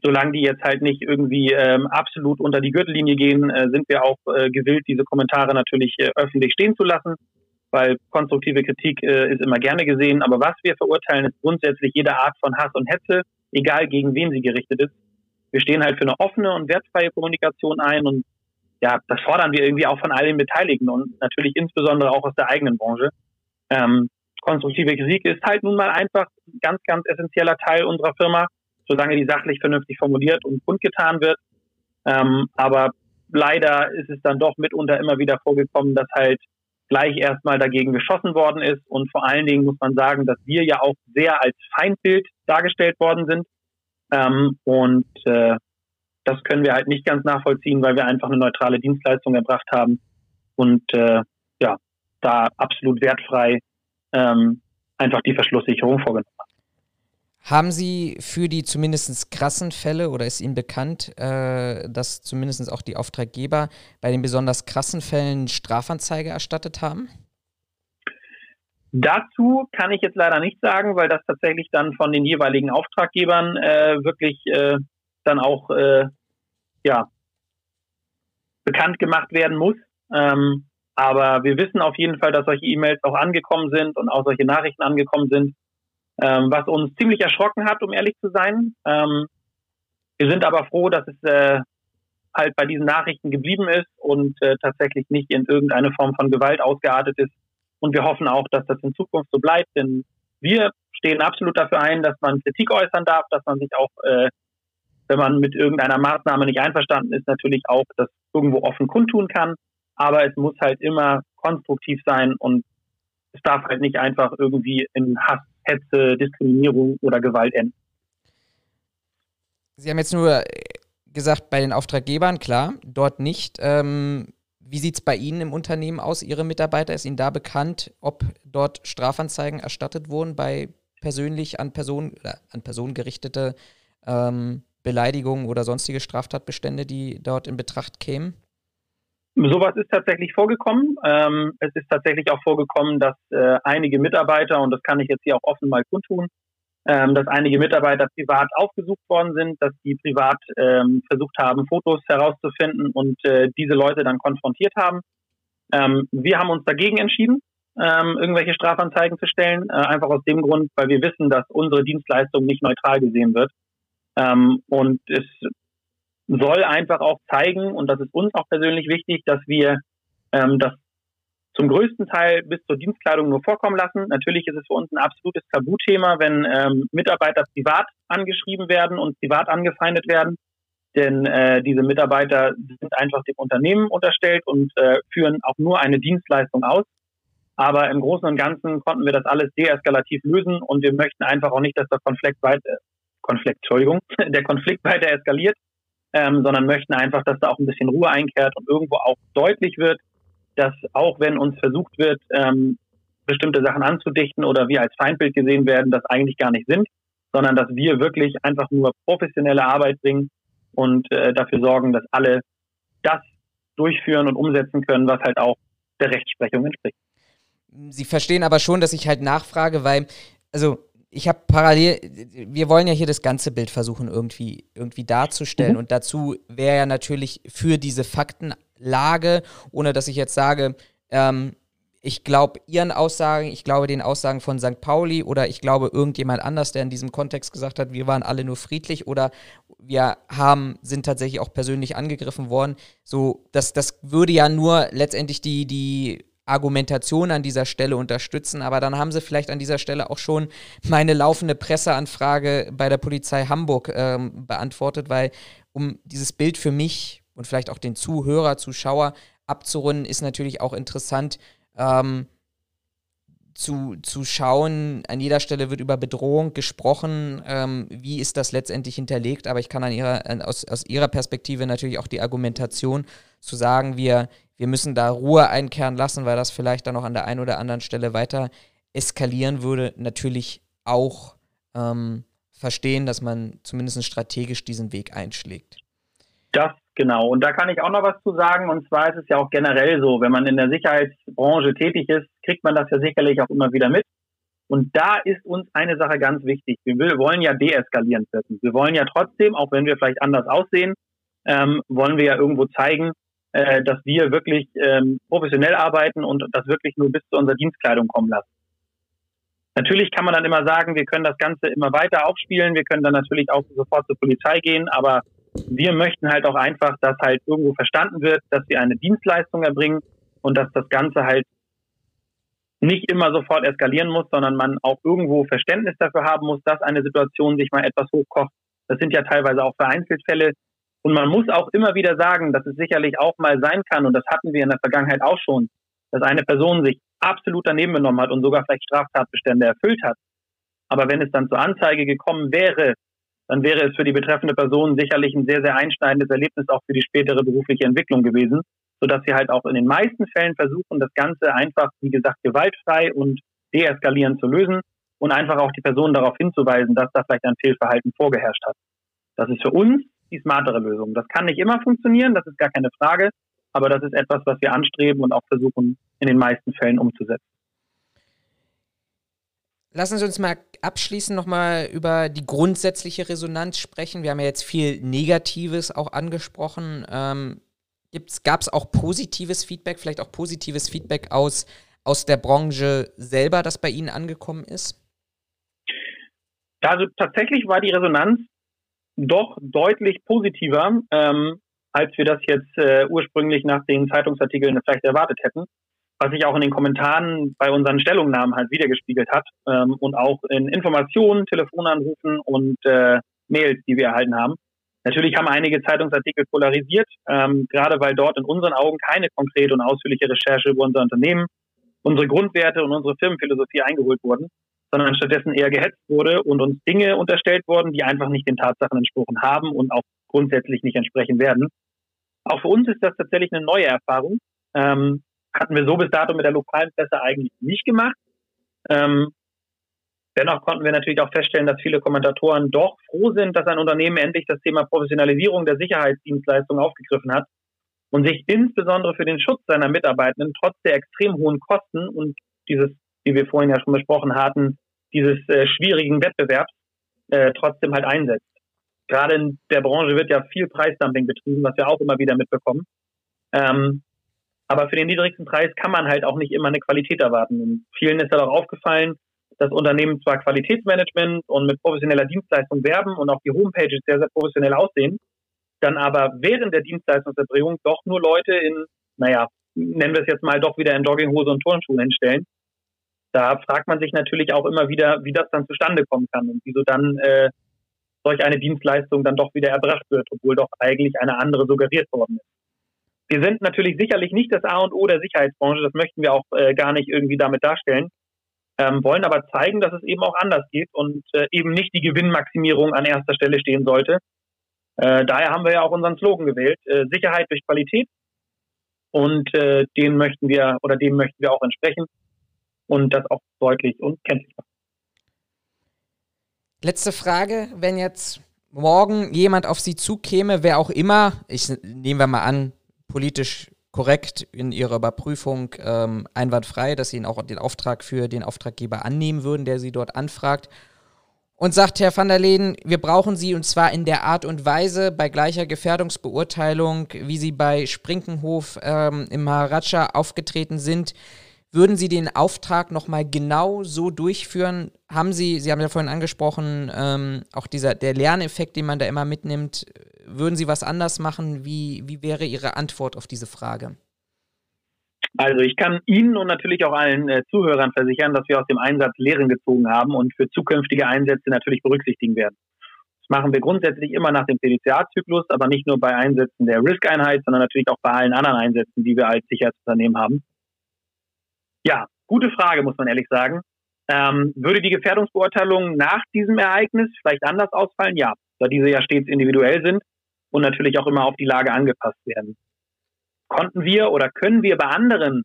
solange die jetzt halt nicht irgendwie ähm, absolut unter die Gürtellinie gehen, äh, sind wir auch äh, gewillt, diese Kommentare natürlich äh, öffentlich stehen zu lassen weil konstruktive Kritik äh, ist immer gerne gesehen. Aber was wir verurteilen, ist grundsätzlich jede Art von Hass und Hetze, egal gegen wen sie gerichtet ist. Wir stehen halt für eine offene und wertfreie Kommunikation ein und ja, das fordern wir irgendwie auch von allen Beteiligten und natürlich insbesondere auch aus der eigenen Branche. Ähm, konstruktive Kritik ist halt nun mal einfach ein ganz, ganz essentieller Teil unserer Firma, solange die sachlich vernünftig formuliert und kundgetan wird. Ähm, aber leider ist es dann doch mitunter immer wieder vorgekommen, dass halt gleich erstmal dagegen geschossen worden ist. Und vor allen Dingen muss man sagen, dass wir ja auch sehr als Feindbild dargestellt worden sind. Ähm, und äh, das können wir halt nicht ganz nachvollziehen, weil wir einfach eine neutrale Dienstleistung erbracht haben und äh, ja, da absolut wertfrei ähm, einfach die Verschlusssicherung vorgenommen haben. Haben Sie für die zumindest krassen Fälle oder ist Ihnen bekannt, äh, dass zumindest auch die Auftraggeber bei den besonders krassen Fällen Strafanzeige erstattet haben? Dazu kann ich jetzt leider nicht sagen, weil das tatsächlich dann von den jeweiligen Auftraggebern äh, wirklich äh, dann auch äh, ja, bekannt gemacht werden muss. Ähm, aber wir wissen auf jeden Fall, dass solche E-Mails auch angekommen sind und auch solche Nachrichten angekommen sind ähm, was uns ziemlich erschrocken hat, um ehrlich zu sein. Ähm, wir sind aber froh, dass es äh, halt bei diesen Nachrichten geblieben ist und äh, tatsächlich nicht in irgendeine Form von Gewalt ausgeartet ist. Und wir hoffen auch, dass das in Zukunft so bleibt, denn wir stehen absolut dafür ein, dass man Kritik äußern darf, dass man sich auch, äh, wenn man mit irgendeiner Maßnahme nicht einverstanden ist, natürlich auch das irgendwo offen kundtun kann. aber es muss halt immer konstruktiv sein und es darf halt nicht einfach irgendwie in Hass, Hetze, Diskriminierung oder Gewalt enden. Sie haben jetzt nur gesagt, bei den Auftraggebern, klar, dort nicht. Ähm, wie sieht es bei Ihnen im Unternehmen aus? Ihre Mitarbeiter, ist Ihnen da bekannt, ob dort Strafanzeigen erstattet wurden bei persönlich an Personen oder an Personen gerichtete ähm, Beleidigungen oder sonstige Straftatbestände, die dort in Betracht kämen? Sowas ist tatsächlich vorgekommen. Ähm, es ist tatsächlich auch vorgekommen, dass äh, einige Mitarbeiter, und das kann ich jetzt hier auch offen mal kundtun, ähm, dass einige Mitarbeiter privat aufgesucht worden sind, dass die privat ähm, versucht haben, Fotos herauszufinden und äh, diese Leute dann konfrontiert haben. Ähm, wir haben uns dagegen entschieden, ähm, irgendwelche Strafanzeigen zu stellen, äh, einfach aus dem Grund, weil wir wissen, dass unsere Dienstleistung nicht neutral gesehen wird. Ähm, und es soll einfach auch zeigen, und das ist uns auch persönlich wichtig, dass wir ähm, das zum größten Teil bis zur Dienstkleidung nur vorkommen lassen. Natürlich ist es für uns ein absolutes Tabuthema, wenn ähm, Mitarbeiter privat angeschrieben werden und privat angefeindet werden. Denn äh, diese Mitarbeiter sind einfach dem Unternehmen unterstellt und äh, führen auch nur eine Dienstleistung aus. Aber im Großen und Ganzen konnten wir das alles deeskalativ lösen und wir möchten einfach auch nicht, dass der Konflikt weiter, Konflikt, Entschuldigung, der Konflikt weiter eskaliert, ähm, sondern möchten einfach, dass da auch ein bisschen Ruhe einkehrt und irgendwo auch deutlich wird, dass auch wenn uns versucht wird, ähm, bestimmte Sachen anzudichten oder wir als Feindbild gesehen werden, das eigentlich gar nicht sind, sondern dass wir wirklich einfach nur professionelle Arbeit bringen und äh, dafür sorgen, dass alle das durchführen und umsetzen können, was halt auch der Rechtsprechung entspricht. Sie verstehen aber schon, dass ich halt nachfrage, weil, also ich habe parallel, wir wollen ja hier das ganze Bild versuchen irgendwie, irgendwie darzustellen. Mhm. Und dazu wäre ja natürlich für diese Faktenlage, ohne dass ich jetzt sage, ähm, ich glaube Ihren Aussagen, ich glaube den Aussagen von St. Pauli oder ich glaube irgendjemand anders, der in diesem Kontext gesagt hat, wir waren alle nur friedlich oder wir haben, sind tatsächlich auch persönlich angegriffen worden. So, das, das würde ja nur letztendlich die, die Argumentation an dieser Stelle unterstützen, aber dann haben sie vielleicht an dieser Stelle auch schon meine laufende Presseanfrage bei der Polizei Hamburg ähm, beantwortet, weil um dieses Bild für mich und vielleicht auch den Zuhörer, Zuschauer abzurunden, ist natürlich auch interessant, ähm, zu, zu schauen, an jeder Stelle wird über Bedrohung gesprochen, ähm, wie ist das letztendlich hinterlegt, aber ich kann an ihrer, aus, aus ihrer Perspektive natürlich auch die Argumentation zu sagen, wir, wir müssen da Ruhe einkehren lassen, weil das vielleicht dann noch an der einen oder anderen Stelle weiter eskalieren würde, natürlich auch ähm, verstehen, dass man zumindest strategisch diesen Weg einschlägt. Das Genau, und da kann ich auch noch was zu sagen. Und zwar ist es ja auch generell so, wenn man in der Sicherheitsbranche tätig ist, kriegt man das ja sicherlich auch immer wieder mit. Und da ist uns eine Sache ganz wichtig. Wir wollen ja deeskalierend wirken. Wir wollen ja trotzdem, auch wenn wir vielleicht anders aussehen, ähm, wollen wir ja irgendwo zeigen, äh, dass wir wirklich ähm, professionell arbeiten und das wirklich nur bis zu unserer Dienstkleidung kommen lassen. Natürlich kann man dann immer sagen, wir können das Ganze immer weiter aufspielen, wir können dann natürlich auch sofort zur Polizei gehen, aber wir möchten halt auch einfach, dass halt irgendwo verstanden wird, dass wir eine Dienstleistung erbringen und dass das Ganze halt nicht immer sofort eskalieren muss, sondern man auch irgendwo Verständnis dafür haben muss, dass eine Situation sich mal etwas hochkocht. Das sind ja teilweise auch vereinzelt Fälle. Und man muss auch immer wieder sagen, dass es sicherlich auch mal sein kann, und das hatten wir in der Vergangenheit auch schon, dass eine Person sich absolut daneben benommen hat und sogar vielleicht Straftatbestände erfüllt hat. Aber wenn es dann zur Anzeige gekommen wäre, dann wäre es für die betreffende Person sicherlich ein sehr, sehr einschneidendes Erlebnis auch für die spätere berufliche Entwicklung gewesen, sodass sie halt auch in den meisten Fällen versuchen, das Ganze einfach, wie gesagt, gewaltfrei und deeskalierend zu lösen und einfach auch die Person darauf hinzuweisen, dass da vielleicht ein Fehlverhalten vorgeherrscht hat. Das ist für uns die smartere Lösung. Das kann nicht immer funktionieren, das ist gar keine Frage, aber das ist etwas, was wir anstreben und auch versuchen, in den meisten Fällen umzusetzen. Lassen Sie uns mal abschließend nochmal über die grundsätzliche Resonanz sprechen. Wir haben ja jetzt viel Negatives auch angesprochen. Ähm, Gab es auch positives Feedback, vielleicht auch positives Feedback aus, aus der Branche selber, das bei Ihnen angekommen ist? Also tatsächlich war die Resonanz doch deutlich positiver, ähm, als wir das jetzt äh, ursprünglich nach den Zeitungsartikeln vielleicht erwartet hätten was sich auch in den Kommentaren bei unseren Stellungnahmen halt wiedergespiegelt hat ähm, und auch in Informationen, Telefonanrufen und äh, Mails, die wir erhalten haben. Natürlich haben einige Zeitungsartikel polarisiert, ähm, gerade weil dort in unseren Augen keine konkrete und ausführliche Recherche über unser Unternehmen, unsere Grundwerte und unsere Firmenphilosophie eingeholt wurden, sondern stattdessen eher gehetzt wurde und uns Dinge unterstellt wurden, die einfach nicht den Tatsachen entsprochen haben und auch grundsätzlich nicht entsprechen werden. Auch für uns ist das tatsächlich eine neue Erfahrung. Ähm, hatten wir so bis dato mit der lokalen Presse eigentlich nicht gemacht. Ähm, dennoch konnten wir natürlich auch feststellen, dass viele Kommentatoren doch froh sind, dass ein Unternehmen endlich das Thema Professionalisierung der Sicherheitsdienstleistung aufgegriffen hat und sich insbesondere für den Schutz seiner Mitarbeitenden trotz der extrem hohen Kosten und dieses, wie wir vorhin ja schon besprochen hatten, dieses äh, schwierigen Wettbewerbs äh, trotzdem halt einsetzt. Gerade in der Branche wird ja viel Preisdumping betrieben, was wir auch immer wieder mitbekommen. Ähm, aber für den niedrigsten Preis kann man halt auch nicht immer eine Qualität erwarten. Und vielen ist halt auch aufgefallen, dass Unternehmen zwar Qualitätsmanagement und mit professioneller Dienstleistung werben und auch die Homepages sehr, sehr professionell aussehen, dann aber während der Dienstleistungserbringung doch nur Leute in, naja, nennen wir es jetzt mal doch wieder in Jogginghose und Turnschuhen hinstellen. Da fragt man sich natürlich auch immer wieder, wie das dann zustande kommen kann und wieso dann äh, solch eine Dienstleistung dann doch wieder erbracht wird, obwohl doch eigentlich eine andere suggeriert worden ist. Wir sind natürlich sicherlich nicht das A und O der Sicherheitsbranche, das möchten wir auch äh, gar nicht irgendwie damit darstellen, ähm, wollen aber zeigen, dass es eben auch anders geht und äh, eben nicht die Gewinnmaximierung an erster Stelle stehen sollte. Äh, daher haben wir ja auch unseren Slogan gewählt, äh, Sicherheit durch Qualität und äh, den möchten wir oder dem möchten wir auch entsprechen und das auch deutlich und kenntlich machen. Letzte Frage, wenn jetzt morgen jemand auf Sie zukäme, wer auch immer, ich nehmen wir mal an, politisch korrekt in ihrer Überprüfung ähm, einwandfrei, dass sie ihn auch den Auftrag für den Auftraggeber annehmen würden, der sie dort anfragt. Und sagt Herr van der Leden, wir brauchen Sie und zwar in der Art und Weise bei gleicher Gefährdungsbeurteilung, wie Sie bei Sprinkenhof ähm, im Maharaja aufgetreten sind. Würden Sie den Auftrag nochmal genau so durchführen? Haben Sie, Sie haben ja vorhin angesprochen, ähm, auch dieser, der Lerneffekt, den man da immer mitnimmt, würden Sie was anders machen? Wie, wie wäre Ihre Antwort auf diese Frage? Also ich kann Ihnen und natürlich auch allen äh, Zuhörern versichern, dass wir aus dem Einsatz Lehren gezogen haben und für zukünftige Einsätze natürlich berücksichtigen werden. Das machen wir grundsätzlich immer nach dem PDCA-Zyklus, aber nicht nur bei Einsätzen der Risk-Einheit, sondern natürlich auch bei allen anderen Einsätzen, die wir als Sicherheitsunternehmen haben. Ja, gute Frage, muss man ehrlich sagen. Ähm, würde die Gefährdungsbeurteilung nach diesem Ereignis vielleicht anders ausfallen? Ja, da diese ja stets individuell sind und natürlich auch immer auf die Lage angepasst werden. Konnten wir oder können wir bei anderen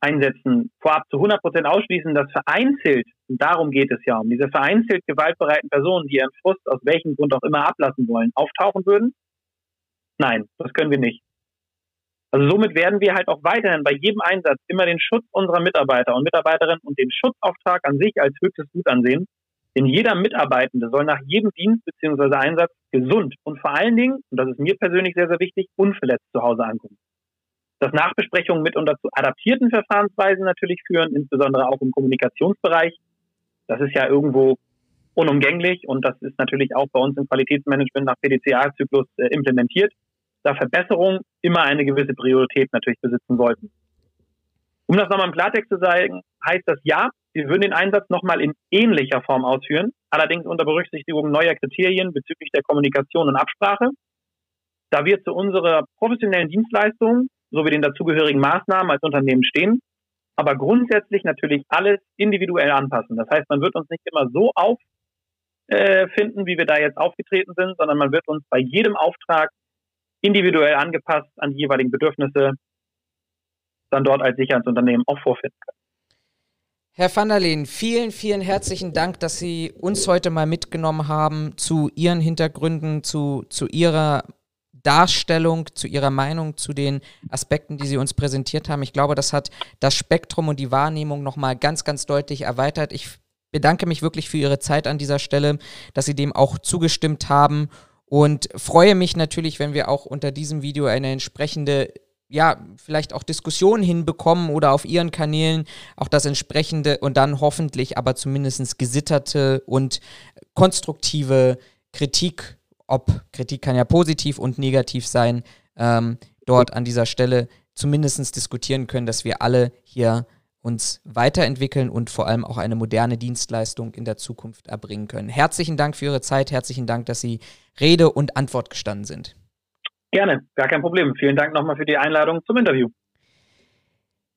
Einsätzen vorab zu 100 Prozent ausschließen, dass vereinzelt, und darum geht es ja um, diese vereinzelt gewaltbereiten Personen, die ihren Frust aus welchem Grund auch immer ablassen wollen, auftauchen würden? Nein, das können wir nicht. Also somit werden wir halt auch weiterhin bei jedem Einsatz immer den Schutz unserer Mitarbeiter und Mitarbeiterinnen und den Schutzauftrag an sich als höchstes Gut ansehen denn jeder Mitarbeitende soll nach jedem Dienst bzw. Einsatz gesund und vor allen Dingen, und das ist mir persönlich sehr, sehr wichtig, unverletzt zu Hause ankommen. Dass Nachbesprechungen mitunter zu adaptierten Verfahrensweisen natürlich führen, insbesondere auch im Kommunikationsbereich. Das ist ja irgendwo unumgänglich und das ist natürlich auch bei uns im Qualitätsmanagement nach PDCA-Zyklus äh, implementiert, da Verbesserungen immer eine gewisse Priorität natürlich besitzen sollten. Um das nochmal im Klartext zu sagen, heißt das ja, wir würden den Einsatz nochmal in ähnlicher Form ausführen, allerdings unter Berücksichtigung neuer Kriterien bezüglich der Kommunikation und Absprache. Da wir zu unserer professionellen Dienstleistung sowie den dazugehörigen Maßnahmen als Unternehmen stehen, aber grundsätzlich natürlich alles individuell anpassen. Das heißt, man wird uns nicht immer so auffinden, äh, wie wir da jetzt aufgetreten sind, sondern man wird uns bei jedem Auftrag individuell angepasst an die jeweiligen Bedürfnisse dann dort als Sicherheitsunternehmen auch vorfinden können. Herr van der Leen, vielen, vielen herzlichen Dank, dass Sie uns heute mal mitgenommen haben zu Ihren Hintergründen, zu, zu Ihrer Darstellung, zu Ihrer Meinung, zu den Aspekten, die Sie uns präsentiert haben. Ich glaube, das hat das Spektrum und die Wahrnehmung nochmal ganz, ganz deutlich erweitert. Ich bedanke mich wirklich für Ihre Zeit an dieser Stelle, dass Sie dem auch zugestimmt haben und freue mich natürlich, wenn wir auch unter diesem Video eine entsprechende ja, vielleicht auch Diskussionen hinbekommen oder auf ihren Kanälen auch das entsprechende und dann hoffentlich aber zumindest gesitterte und konstruktive Kritik, ob Kritik kann ja positiv und negativ sein, ähm, dort an dieser Stelle zumindest diskutieren können, dass wir alle hier uns weiterentwickeln und vor allem auch eine moderne Dienstleistung in der Zukunft erbringen können. Herzlichen Dank für Ihre Zeit, herzlichen Dank, dass Sie Rede und Antwort gestanden sind. Gerne, gar kein Problem. Vielen Dank nochmal für die Einladung zum Interview.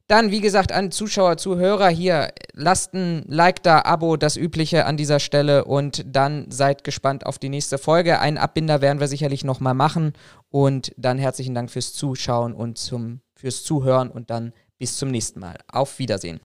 Dann, wie gesagt, an Zuschauer, Zuhörer hier, lasst ein Like da, Abo, das Übliche an dieser Stelle und dann seid gespannt auf die nächste Folge. Einen Abbinder werden wir sicherlich nochmal machen und dann herzlichen Dank fürs Zuschauen und zum, fürs Zuhören und dann bis zum nächsten Mal. Auf Wiedersehen.